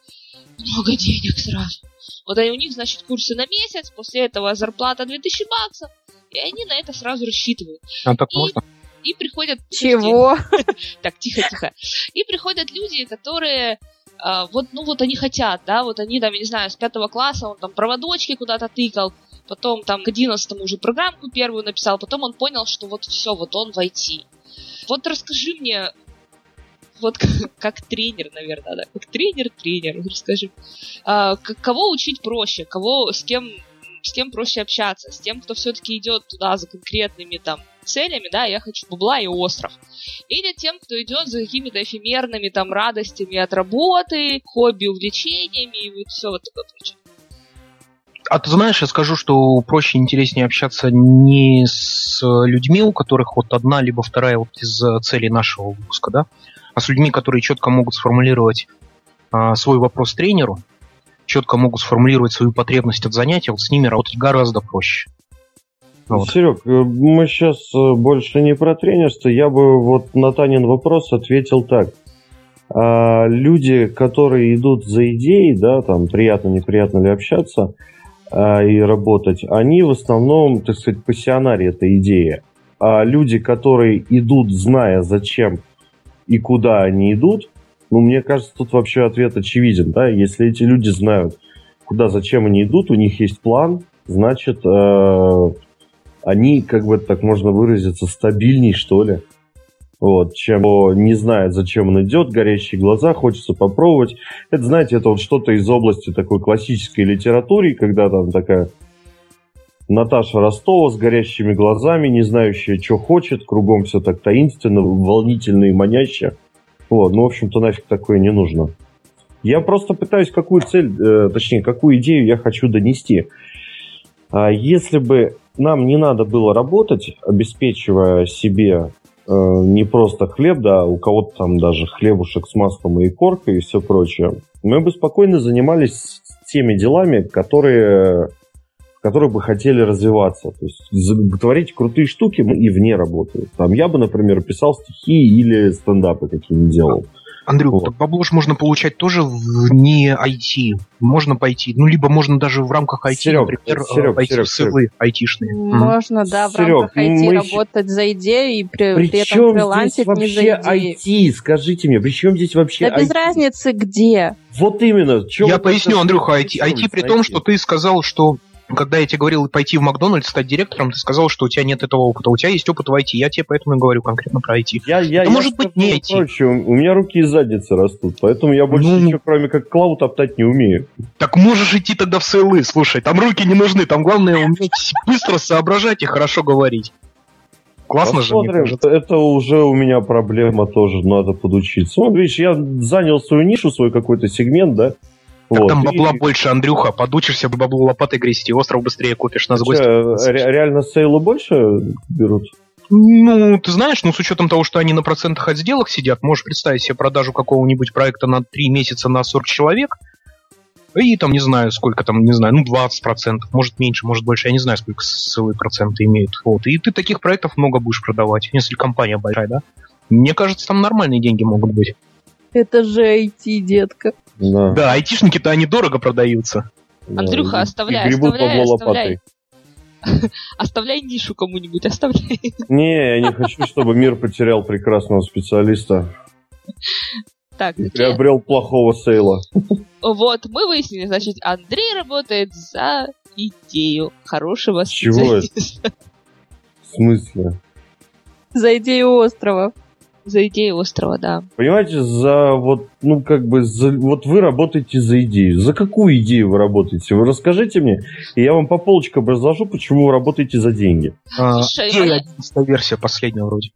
много денег сразу. Вот они, у них, значит, курсы на месяц, после этого зарплата 2000 баксов, и они на это сразу рассчитывают. А так И- можно? И приходят... Чего? <laughs> Так, тихо, тихо. И приходят люди, которые а, вот, ну вот они хотят, да, вот они там, я не знаю, с пятого класса он там проводочки куда-то тыкал, потом там к одиннадцатому уже программку первую написал, потом он понял, что вот все, вот он в IT. Вот расскажи мне, вот как, <laughs> как тренер, наверное, да, как тренер-тренер, расскажи, к- кого учить проще, кого, с кем, с кем проще общаться, с тем, кто все-таки идет туда за конкретными там целями, да, я хочу бабла и остров. Или тем, кто идет за какими-то эфемерными там радостями от работы, хобби, увлечениями и вот все вот такое прочее. А ты знаешь, я скажу, что проще и интереснее общаться не с людьми, у которых вот одна либо вторая вот из э, целей нашего выпуска, да, а с людьми, которые четко могут сформулировать а, свой вопрос тренеру, четко могут сформулировать свою потребность от занятия, вот с ними работать гораздо проще. Вот. Серег, э, мы сейчас больше не про тренерство. Я бы вот на Танин вопрос ответил так. А, люди, которые идут за идеей, да, там приятно, неприятно ли общаться а, и работать, они в основном, так сказать, пассионарии этой идеи. А люди, которые идут, зная зачем и куда они идут, ну, мне кажется, тут вообще ответ очевиден, да, если эти люди знают, куда, зачем они идут, у них есть план, значит, э, они, как бы так можно выразиться, стабильней, что ли. Вот, чем не знает, зачем он идет, горящие глаза, хочется попробовать. Это, знаете, это вот что-то из области такой классической литературы, когда там такая Наташа Ростова с горящими глазами, не знающая, что хочет, кругом все так таинственно, волнительно и маняще. Вот, ну, в общем-то, нафиг такое не нужно. Я просто пытаюсь какую цель, э, точнее, какую идею я хочу донести. А если бы нам не надо было работать, обеспечивая себе э, не просто хлеб, да, у кого-то там даже хлебушек с маслом и коркой и все прочее, мы бы спокойно занимались теми делами, которые, в которых бы хотели развиваться. То есть творить крутые штуки и вне работы. Там я бы, например, писал стихи или стендапы какие-нибудь делал. Андрюх, Вот. бабло ж можно получать тоже вне IT. Можно пойти, ну, либо можно даже в рамках IT, Серег, например, Серег, пойти Серег, в ссылы айтишные. Мгм. Можно, да, в Серёг, рамках IT мы работать за идею и при, при этом Причем фрилансить здесь не вообще за идею. IT? Скажите мне, при чем здесь вообще Да без IT? разницы где. Вот именно. Я поясню, Андрюха, IT, IT при том, IT? что ты сказал, что когда я тебе говорил пойти в Макдональдс, стать директором, ты сказал, что у тебя нет этого опыта. У тебя есть опыт в IT. Я тебе поэтому и говорю конкретно про IT. Я, я, Да я может быть, не IT. прочее, У меня руки и задницы растут, поэтому я больше Ну. ничего, кроме как клауд, топтать не умею. Так можешь идти тогда в СЛы, слушай, там руки не нужны, там главное уметь быстро соображать и хорошо говорить. Классно же, Посмотрим. кажется. Это уже у меня проблема тоже, надо подучиться. Вот, видишь, я занял свою нишу, свой какой-то сегмент, да? Так Вот, там и- бабла больше, Андрюха, подучишься бабло лопатой грести, остров быстрее купишь, нас гости. ре- реально сейлы больше берут? Ну, ты знаешь, ну, с учетом того, что они на процентах от сделок сидят, можешь представить себе продажу какого-нибудь проекта на 3 месяца на 40 человек, и там, не знаю, сколько там, не знаю, ну, 20%, может меньше, может больше, я не знаю, сколько ссылы проценты имеют. Вот. И ты таких проектов много будешь продавать, если компания большая, да? Мне кажется, там нормальные деньги могут быть. Это же IT, детка. Да. Да, айтишники-то они дорого продаются. Да, Андрюха, оставляй, и оставляй, бабло оставляй. лопатой. <laughs> Оставляй нишу кому-нибудь, оставляй. <laughs> Не, я не хочу, чтобы мир потерял прекрасного специалиста. Так, И приобрел плохого сейла. вот, мы выяснили, значит, Андрей работает за идею хорошего чего это? специалиста. В смысле? За идею острова. За идею острова, да. Понимаете, за вот, ну как бы, за, вот вы работаете за идею. За какую идею вы работаете? Вы расскажите мне, и я вам по полочкам разложу, почему вы работаете за деньги. А, Слушай, и я- 11 версия последняя вроде.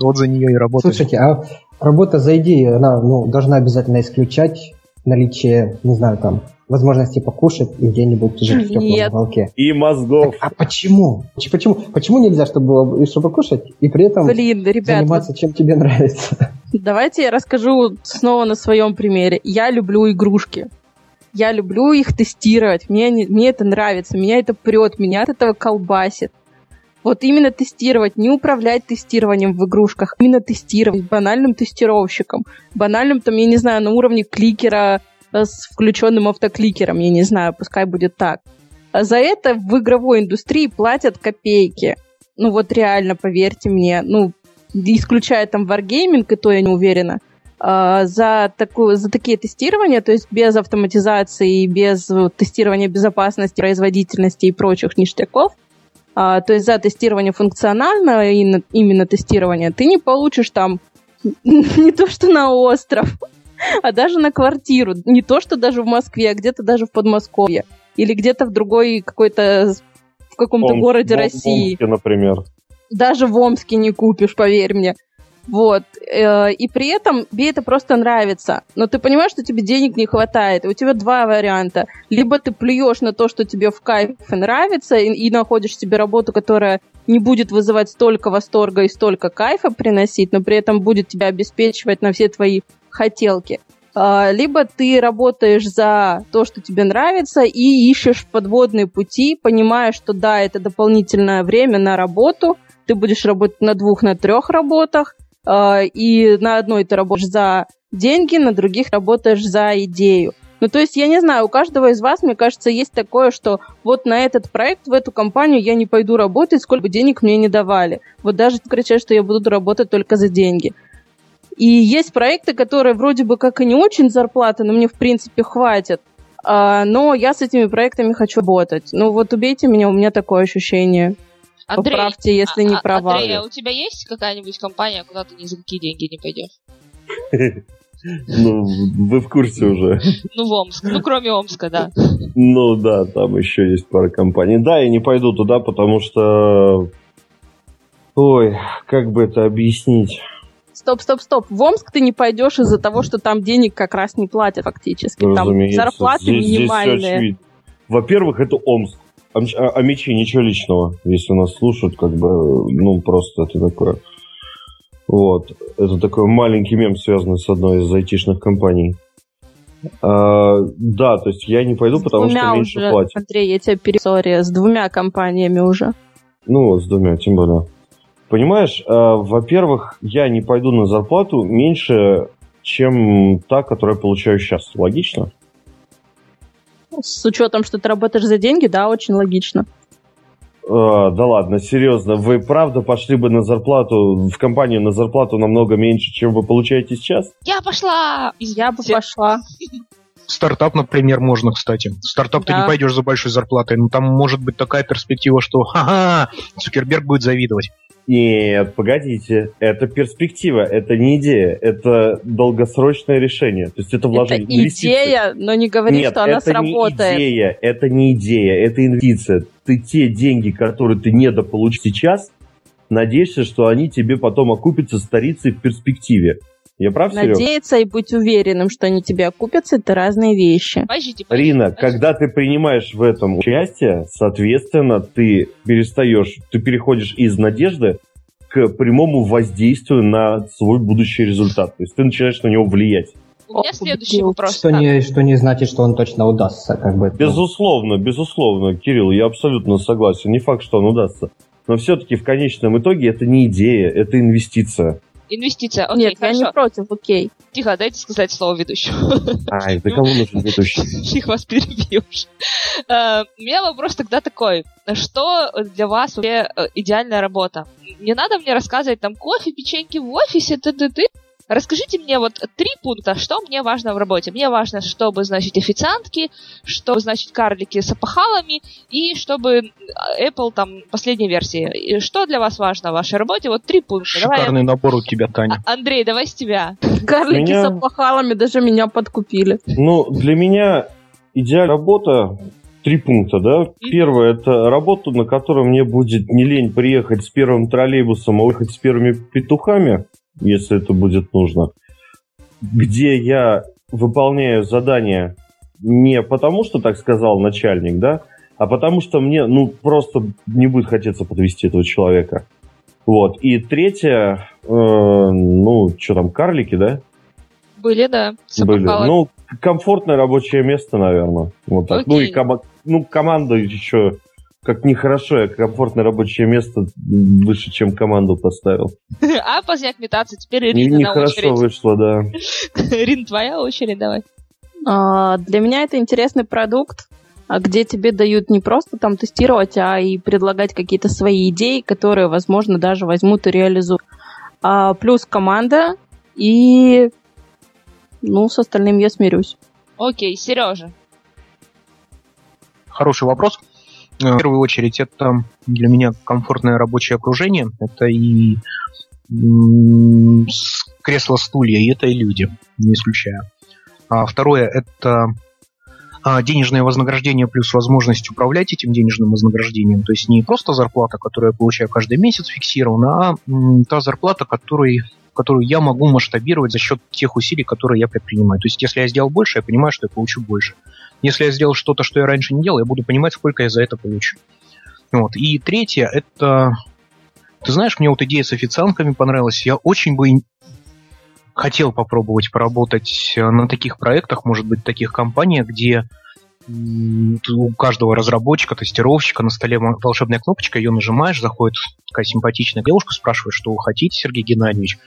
Вот за нее и работали. Слушайте, а работа за идею, она ну, должна обязательно исключать наличие, не знаю, там, возможности покушать и где-нибудь жить в теплом Нет. уголке. И мозгов. А почему? Почему, почему нельзя, чтобы было, и чтобы кушать, и при этом Блин, ребят, заниматься чем тебе нравится? давайте я расскажу снова на своем примере. Я люблю игрушки. Я люблю их тестировать. Мне, они- мне это нравится, меня это прет, меня от этого колбасит. Вот именно тестировать, не управлять тестированием в игрушках, именно тестировать банальным тестировщиком. Банальным, там, я не знаю, на уровне кликера э, с включенным автокликером, я не знаю, пускай будет так. А за это в игровой индустрии платят копейки. Ну вот реально, поверьте мне, ну, исключая там Wargaming, и то я не уверена, а, за, такую, за такие тестирования, то есть без автоматизации, и без тестирования безопасности, производительности и прочих ништяков, а, то есть за тестирование функционального, именно, тестирование, ты не получишь там <laughs> не то что на остров, а даже на квартиру. Не то что даже в Москве, а где-то даже в Подмосковье. Или где-то в другой какой-то в каком-то городе в- в России Омске, например. даже в Омске не купишь, поверь мне. Вот. Э, И при этом тебе это просто нравится. Но ты понимаешь, что тебе денег не хватает. У тебя два варианта. Либо ты плюешь на то, что тебе в кайф и нравится, и, и находишь себе работу, которая не будет вызывать столько восторга и столько кайфа приносить, но при этом будет тебя обеспечивать на все твои хотелки. А, Либо ты работаешь за то, что тебе нравится, и ищешь подводные пути, понимая, что да, это дополнительное время на работу, ты будешь работать на двух, на трех работах, и на одной ты работаешь за деньги, на других работаешь за идею. Ну, то есть, я не знаю, у каждого из вас, мне кажется, есть такое, что вот на этот проект, в эту компанию я не пойду работать, сколько бы денег мне не давали. Вот даже кричать, что я буду работать только за деньги. И есть проекты, которые вроде бы как и не очень зарплаты, но мне в принципе хватит. А, но я с этими проектами хочу работать. Ну вот убейте меня, у меня такое ощущение. Андрей, Поправьте, если а- не а- права. Андрей, а у тебя есть какая-нибудь компания, куда ты ни за какие деньги не пойдешь? <laughs> Ну, вы в курсе уже. Ну, в Омск. Ну, кроме Омска, да. Ну да, там еще есть пара компаний. Да, я не пойду туда, потому что... Ой, как бы это объяснить? Стоп, стоп, стоп. В Омск ты не пойдешь из-за того, что там денег как раз не платят фактически. Там Разумеется. зарплаты Здесь- здесь минимальные. очевидно. Во-первых, это Омск. А, мч- а- а мечи ничего личного, если нас слушают, как бы, ну, просто это такое... Вот. Это такой маленький мем, связанный с одной из айтишных компаний. А, да, то есть я не пойду, С потому что меньше уже, платят. Андрей, я тебя пере... Сори, с двумя компаниями уже. Ну, вот с двумя, тем более. Понимаешь, а, во-первых, я не пойду на зарплату меньше, чем та, которую я получаю сейчас. Логично? С учетом, что ты работаешь за деньги, да, очень логично. А, да ладно, серьезно, вы правда пошли бы на зарплату, в компанию на зарплату намного меньше, чем вы получаете сейчас? Я пошла! Я бы пошла. Стартап, например, можно, кстати. Стартап ты Да. не пойдешь за большой зарплатой, но там может быть такая перспектива, что ха-ха, Цукерберг будет завидовать. Нет, погодите, это перспектива, это не идея, это долгосрочное решение. То есть это Это вложение. инвестиции. идея, но не говори, Нет, что она это сработает. не идея, это не идея, это инвестиция. Ты те деньги, которые ты недополучишь сейчас, надеешься, что они тебе потом окупятся старицей в перспективе. Я прав, Серег? Надеяться и быть уверенным, что они тебе окупятся, это разные вещи. Подождите, подождите, Рина, подождите. когда ты принимаешь в этом участие, соответственно, ты перестаешь, ты переходишь из надежды к прямому воздействию на свой будущий результат. То есть ты начинаешь на него влиять. У меня следующий вопрос. Что не, что не значит, что он точно удастся, как бы. Безусловно, безусловно, Кирилл, я абсолютно согласен. Не факт, что он удастся. Но все-таки в конечном итоге это не идея, это инвестиция. Инвестиция, окей, Нет, хорошо. я не против, окей. Тихо, дайте сказать слово ведущему. <laughs> Ай, да кому нужен ведущий? <laughs> Их вас перебьешь. Э, У меня вопрос тогда такой. Что для вас вообще э, идеальная работа? Не надо мне рассказывать там кофе, печеньки в офисе, ты-ты-ты. Расскажите мне вот три пункта, что мне важно в работе. Мне важно, чтобы, значит, официантки, чтобы, значит, карлики с опахалами, и чтобы Apple там последней версии. И что для вас важно в вашей работе? Вот три пункта. Давай, Шикарный набор у тебя, Таня. А- Андрей, давай с тебя. Карлики Меня- с опахалами даже меня подкупили. Ну, для меня идеальная работа три пункта, да. Первое это работа, на которой мне будет не лень приехать с первым троллейбусом, а уехать с первыми петухами, если это будет нужно. Где я выполняю задание не потому, что так сказал начальник, да, а потому что мне, ну, просто не будет хотеться подвести этого человека. Вот. И третье, э, ну, что там, карлики, да? Были, да, Были. Ну, комфортное рабочее место, наверное. Вот так. Ну и Окей. кома- ну, команда еще как нехорошо, я комфортное рабочее место выше, чем команду поставил. <laughs> А поздняк метаться, теперь Ирина на Нехорошо очередь. вышло, да. <laughs> Рин, твоя очередь, давай. А, Для меня это интересный продукт, а, где тебе дают не просто там тестировать, а и предлагать какие-то свои идеи, которые, возможно, даже возьмут и реализуют. А, Плюс команда и ну, с остальным я смирюсь. Окей, Сережа. Хороший вопрос. Э, В первую очередь, это для меня комфортное рабочее окружение. Это и м, с- кресла-стулья, и это и люди, не исключая. А второе, это а, денежное вознаграждение плюс возможность управлять этим денежным вознаграждением. То есть не просто зарплата, которую я получаю каждый месяц фиксированно, а та зарплата, которой, которую я могу масштабировать за счет тех усилий, которые я предпринимаю. То есть если я сделал больше, я понимаю, что я получу больше. Если я сделал что-то, что я раньше не делал, я буду понимать, сколько я за это получу. Вот. И третье, это... Ты знаешь, мне вот идея с официантками понравилась. Я очень бы хотел попробовать поработать э, на таких проектах, может быть, таких компаниях, где у каждого разработчика, тестировщика на столе волшебная кнопочка, ее нажимаешь, заходит такая симпатичная девушка, спрашивает, что вы хотите, Сергей Геннадьевич.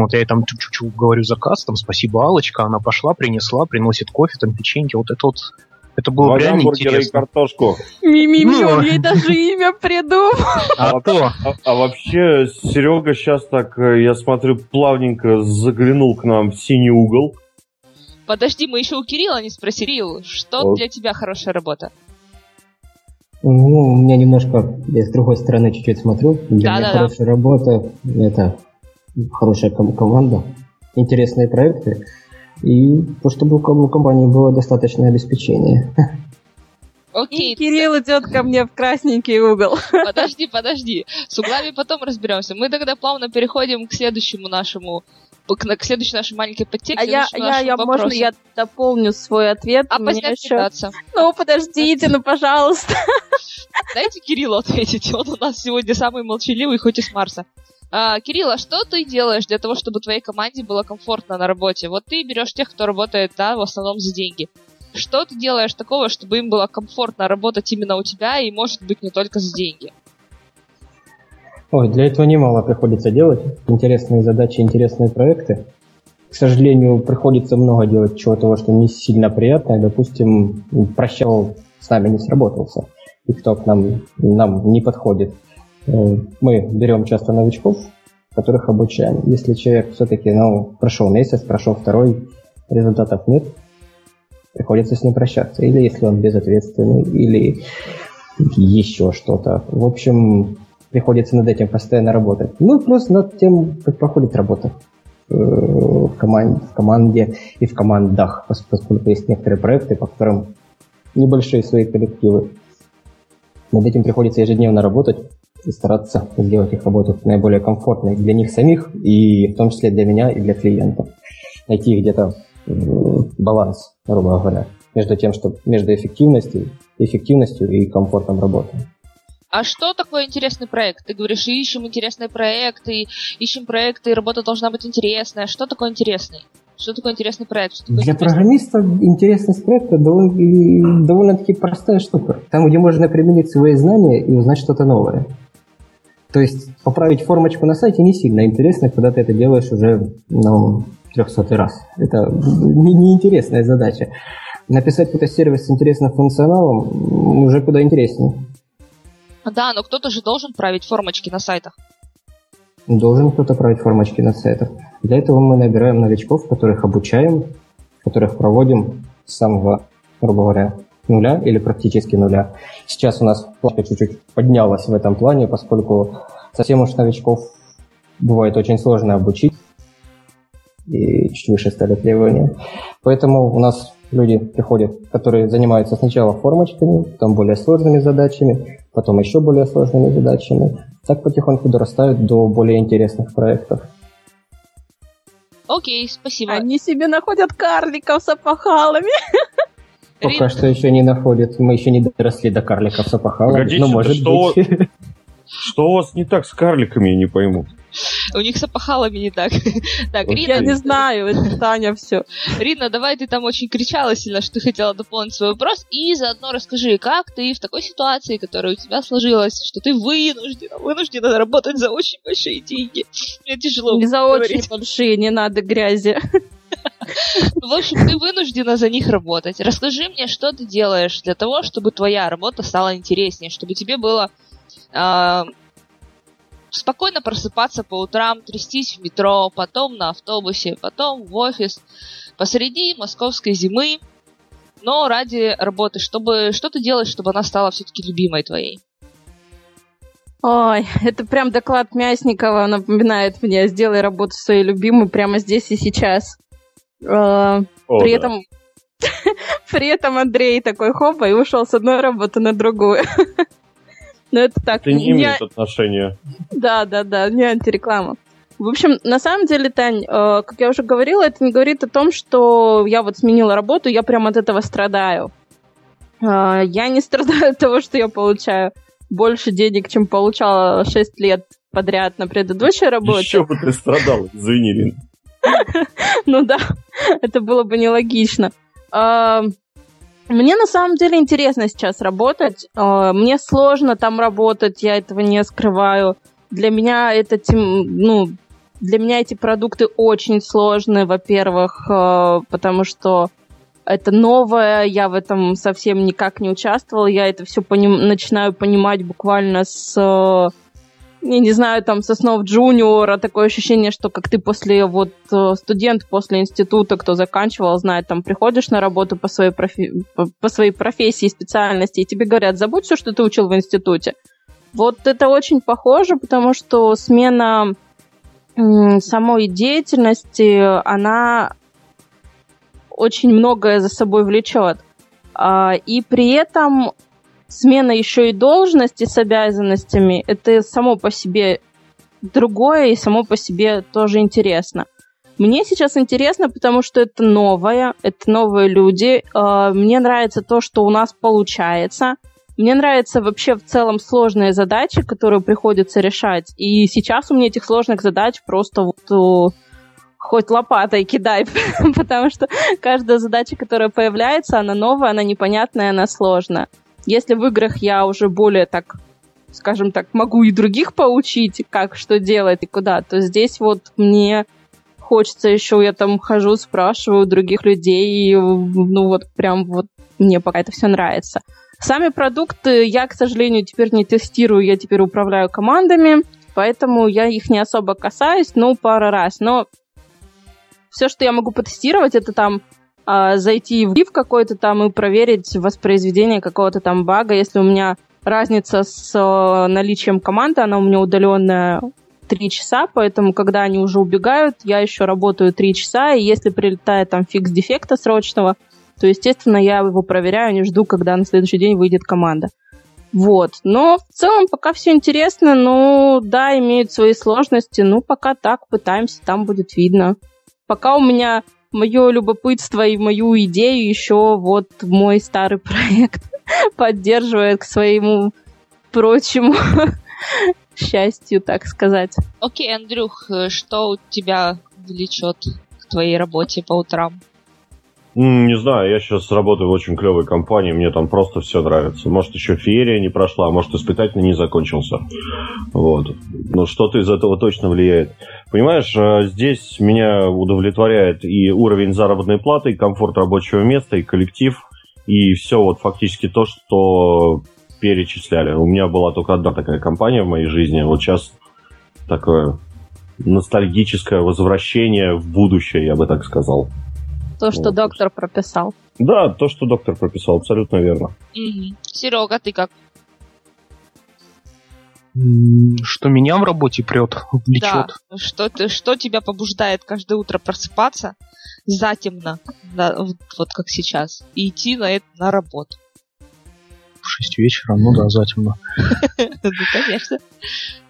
Вот, я ей там чуть-чуть говорю заказ, там, спасибо, Алочка, она пошла, принесла, приносит кофе, там, печеньки, вот это вот, это было Два реально гамбургера и интересно. картошку. Ми-ми-ми, Ну. он ей даже имя придумал. А то, А, а вообще, Серега сейчас так, э, я смотрю, плавненько заглянул к нам в синий угол. Подожди, мы еще у Кирилла не спросили. Кирилл, что Вот. для тебя хорошая работа? Ну, у меня немножко, я с другой стороны чуть-чуть смотрю. Для меня Да-да-да. хорошая работа – это хорошая ком- команда, интересные проекты и то, чтобы у ком- у компании было достаточное обеспечение. И Окей, Кирилл идет ко мне в красненький угол. подожди, подожди. С углами потом разберемся. Мы тогда плавно переходим к следующему нашему к, к следующей нашей маленькой подтексте. А я, я, я, можно я дополню свой ответ? А поздняк еще-. Ну, подождите, ну, пожалуйста. Дайте Кириллу ответить. Он у нас сегодня самый молчаливый, хоть и с Марса. А, Кирилл, а что ты делаешь для того, чтобы твоей команде было комфортно на работе? Вот ты берешь тех, кто работает, да, в основном за деньги. Что ты делаешь такого, чтобы им было комфортно работать именно у тебя и, может быть, не только за деньги? Ой, для этого немало приходится делать. Интересные задачи, интересные проекты. К сожалению, приходится много делать чего того, что не сильно приятное. Допустим, прощал с нами не сработался. И кто к нам, нам не подходит. Мы берем часто новичков, которых обучаем. Если человек все-таки ну, прошел месяц, прошел второй, результатов нет, приходится с ним прощаться. Или если он безответственный, или еще что-то. В общем, приходится над этим постоянно работать. Ну, плюс над тем, как проходит работа э, в команде, в команде и в командах, пос- поскольку есть некоторые проекты, по которым небольшие свои коллективы. Над этим приходится ежедневно работать и стараться сделать их работу наиболее комфортной для них самих, и в том числе для меня и для клиентов. Найти где-то баланс, грубо говоря, между тем, что между эффективностью, эффективностью и комфортом работы. А что такое интересный проект? Ты говоришь, ищем интересные проекты, ищем проекты, и работа должна быть интересная. Что такое интересный? Что такое интересный проект? Что такое Для интересный- программиста интересность проекта довольно, довольно-таки простая штука. Там, где можно применить свои знания и узнать что-то новое. То есть поправить формочку на сайте не сильно интересно, когда ты это делаешь уже ну, 300 раз. Это неинтересная не задача. Написать какой-то сервис с интересным функционалом уже куда интереснее. Да, но кто-то же должен править формочки на сайтах. Должен кто-то править формочки на сайтах. Для этого мы набираем новичков, которых обучаем, которых проводим с самого, грубо говоря, нуля или практически нуля. Сейчас у нас планка чуть-чуть поднялась в этом плане, поскольку совсем уж новичков бывает очень сложно обучить, и чуть выше стали требования. Поэтому у нас люди приходят, которые занимаются сначала формочками, потом более сложными задачами, потом еще более сложными задачами. Так потихоньку дорастают до более интересных проектов. Окей, спасибо. Они себе находят карликов с опахалами. <laughs> Пока что еще не находят. Мы еще не доросли до карликов с. Погодите, но может что, быть. Что у вас не так с карликами, я не пойму. У них с опахалами не так. <laughs> так, Рина... Я не знаю, это Таня все. Рина, давай ты там очень кричала сильно, что ты хотела дополнить свой вопрос, и заодно расскажи, как ты в такой ситуации, которая у тебя сложилась, что ты вынуждена, вынуждена работать за очень большие деньги. Мне тяжело Не за очень большие, не надо грязи. В общем, ты вынуждена за них работать. Расскажи мне, что ты делаешь для того, чтобы твоя работа стала интереснее, чтобы тебе было э, спокойно просыпаться по утрам, трястись в метро, потом на автобусе, потом в офис, посреди московской зимы, но ради работы, чтобы что ты делаешь, чтобы она стала все-таки любимой твоей? Ой, это прям доклад Мясникова напоминает мне «Сделай работу своей любимой прямо здесь и сейчас». Э, О, при да. этом <laughs> при этом Андрей такой хопа и ушел с одной работы на другую. <laughs> Но это так. Это не имеет не... отношения. Да, да, да, не антиреклама. В общем, на самом деле, Тань, э, как я уже говорила, это не говорит о том, что я вот сменила работу, я прям от этого страдаю. Э, я не <laughs> страдаю от того, что я получаю больше денег, чем получала 6 лет подряд на предыдущей работе. Еще бы ты страдал, извини, Лин. <laughs> Ну да, это было бы нелогично. Э, мне на самом деле интересно сейчас работать. А, мне сложно там работать, я этого не скрываю. Для меня это, ну, для меня эти продукты очень сложные, во-первых, а, потому что это новое, я в этом совсем никак не участвовала, я это все поним- начинаю понимать буквально с я не знаю, там, Соснов Джуниора, такое ощущение, что как ты после, вот, э, студент после института, кто заканчивал, знает, там, приходишь на работу по своей, профи... по своей профессии, специальности, и тебе говорят, забудь все, что ты учил в институте. Вот это очень похоже, потому что смена самой деятельности, она очень многое за собой влечет. А, и при этом смена еще и должности с обязанностями, это само по себе другое и само по себе тоже интересно. Мне сейчас интересно, потому что это новое, это новые люди. А, мне нравится то, что у нас получается. Мне нравятся вообще в целом сложные задачи, которые приходится решать. И сейчас у меня этих сложных задач просто вот хоть лопатой кидай, <laughs> потому что каждая задача, которая появляется, она новая, она непонятная, она сложная. Если в играх я уже более так, скажем так, могу и других поучить, как что делать и куда, то здесь вот мне хочется еще, я там хожу, спрашиваю других людей, и, ну вот прям вот мне пока это все нравится. Сами продукты я, к сожалению, теперь не тестирую, я теперь управляю командами, поэтому я их не особо касаюсь, ну, пару раз. Но все, что я могу потестировать, это там а, зайти в гиф какой-то там и проверить воспроизведение какого-то там бага. Если у меня разница с э, наличием команды, она у меня удаленная 3 часа, поэтому, когда они уже убегают, я еще работаю 3 часа, и если прилетает там фикс дефекта срочного, то, естественно, я его проверяю, не жду, когда на следующий день выйдет команда. Вот. Но в целом пока все интересно, ну да, имеют свои сложности, ну пока так, пытаемся, там будет видно. Пока у меня мое любопытство и мою идею еще вот мой старый проект <laughs> поддерживает к своему прочему <laughs> счастью, так сказать. Окей, Андрюх, что у тебя влечет к твоей работе по утрам? Не знаю, я сейчас работаю в очень клевой компании, мне там просто все нравится. Может, еще феерия не прошла, а может, испытательный не закончился. Вот. Но что-то из этого точно влияет. Понимаешь, э, здесь меня удовлетворяет и уровень заработной платы, и комфорт рабочего места, и коллектив, и все вот фактически то, что перечисляли. У меня была только одна такая компания в моей жизни. Вот сейчас такое ностальгическое возвращение в будущее, я бы так сказал. То, что Вот. доктор прописал. Да, то, что доктор прописал, абсолютно верно. Серега, ты как? Что меня в работе прет, влечет. Да. Что, ты, что тебя побуждает каждое утро просыпаться затемно, да, вот, вот как сейчас, и идти на, это, на работу? В 6 вечера, ну да, затемно. <laughs> Ну, конечно.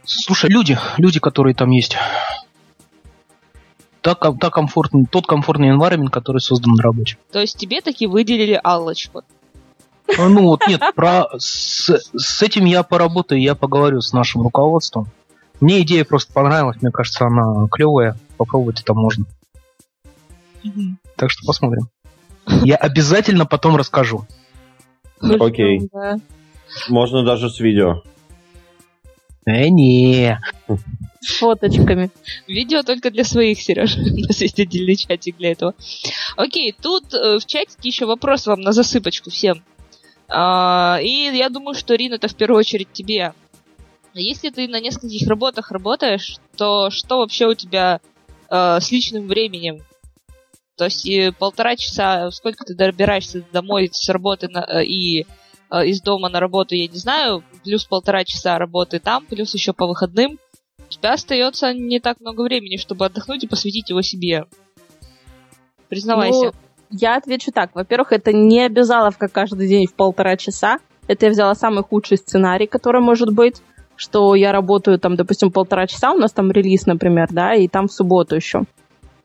Слушай, люди, люди, которые там есть. Ком- так комфортный, тот комфортный environment, который создан на работе. То есть тебе таки выделили Аллочку. А, Ну вот, нет, про с, с этим я поработаю, я поговорю с нашим руководством. Мне идея просто понравилась, мне кажется, она клевая. Попробовать это можно. Так что посмотрим. Я обязательно потом расскажу. Окей. Можно даже с видео. Э, не. Фоточками. Видео только для своих, Сереж. <laughs> У нас есть отдельный чатик для этого. Окей, тут э, в чатике еще вопрос вам на засыпочку всем. А, и я думаю, что, Рин, это в первую очередь тебе. Если ты на нескольких работах работаешь, то что вообще у тебя э, с личным временем? То есть э, полтора часа, сколько ты добираешься домой с работы на- и из дома на работу, я не знаю, плюс полтора часа работы там, плюс еще по выходным, у тебя остается не так много времени, чтобы отдохнуть и посвятить его себе. Признавайся. Ну, я отвечу так. Во-первых, это не обязаловка каждый день в полтора часа. Это я взяла самый худший сценарий, который может быть, что я работаю там, допустим, полтора часа, у нас там релиз, например, да, и там в субботу еще.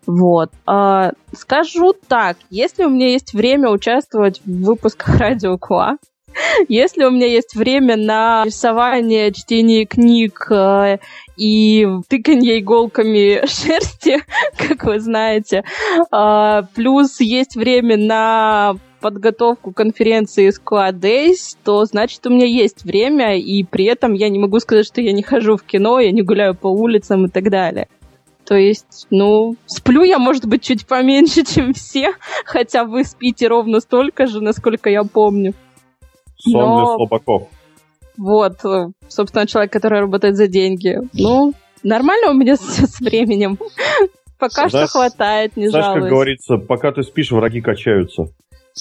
Вот. А, скажу так, если у меня есть время участвовать в выпусках <laughs> Радио Куа, <laughs> если у меня есть время на рисование, чтение книг э, и тыканье иголками <laughs> шерсти, как вы знаете, а, плюс есть время на подготовку конференции Squad Days, то значит у меня есть время, и при этом я не могу сказать, что я не хожу в кино, я не гуляю по улицам и так далее. То есть, ну, сплю я, может быть, чуть поменьше, <laughs> чем все, хотя вы спите ровно столько же, насколько я помню. Сон Но- для слабаков. Вот, собственно, человек, который работает за деньги. Ну, нормально у меня <laughs> с временем. Пока что Знаешь- хватает, не Знаешь, как говорится, пока ты спишь, враги качаются.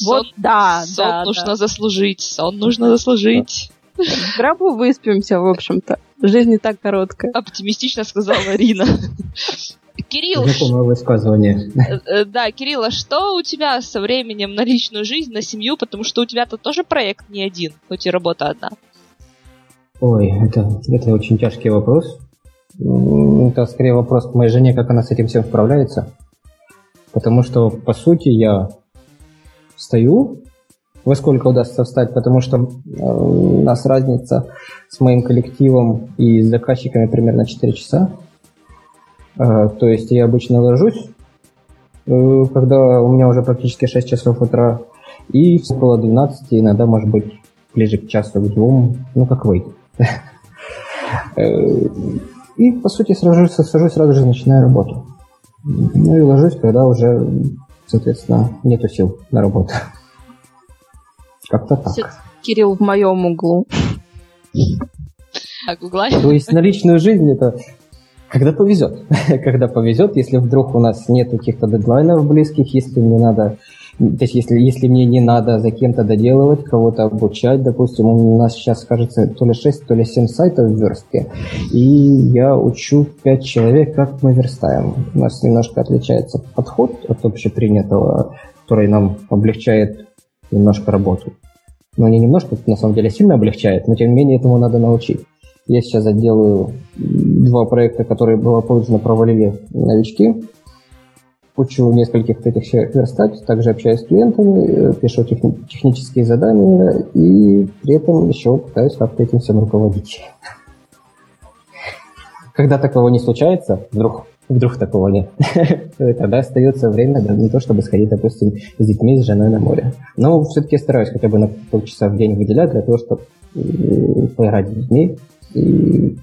Вот, сон, да, сон да, нужно да. заслужить, сон нужно заслужить. В гробу выспимся, в общем-то. Жизнь не так короткая. Оптимистично сказала Рина. Кирилл, Знакомое высказывание. э, э, да, Кирилл, а что у тебя со временем на личную жизнь, на семью? Потому что у тебя-то тоже проект не один, хоть и работа одна. Ой, это, это очень тяжкий вопрос. Это скорее вопрос к моей жене, как она с этим всем справляется. Потому что, по сути, я встаю, во сколько удастся встать, потому что у нас разница с моим коллективом и с заказчиками примерно 4 часа. Э, то есть я обычно ложусь, э, когда у меня уже практически 6 часов утра, и около 12, иногда, может быть, ближе к часу, к двум, ну, как выйдет. Э, И, по сути, сажусь, сажусь сразу же начинаю работу. Ну и ложусь, когда уже, соответственно, нету сил на работу. Как-то так. Кирилл в моем углу. А Гугла? То есть на личную жизнь это когда повезет. <laughs> когда повезет, если вдруг у нас нет каких-то дедлайнов близких, если мне надо, то есть если, если мне не надо за кем-то доделывать, кого-то обучать, допустим, у нас сейчас, кажется, то ли 6, то ли 7 сайтов в верстке, и я учу 5 человек, как мы верстаем. У нас немножко отличается подход от общепринятого, который нам облегчает немножко работу. Но не немножко, на самом деле сильно облегчает, но тем не менее этому надо научить. Я сейчас делаю два проекта, которые благополучно провалили новички. Учу нескольких этих верстать, также общаюсь с клиентами, э, пишу техни- технические задания и при этом еще пытаюсь как-то этим всем руководить. <laughs> Когда такого не случается, вдруг Вдруг такого нет. <laughs> Тогда остается время, да, не то чтобы сходить, допустим, с детьми, с женой на море. Но все-таки стараюсь хотя бы на полчаса в день выделять для того, чтобы поиграть с детьми и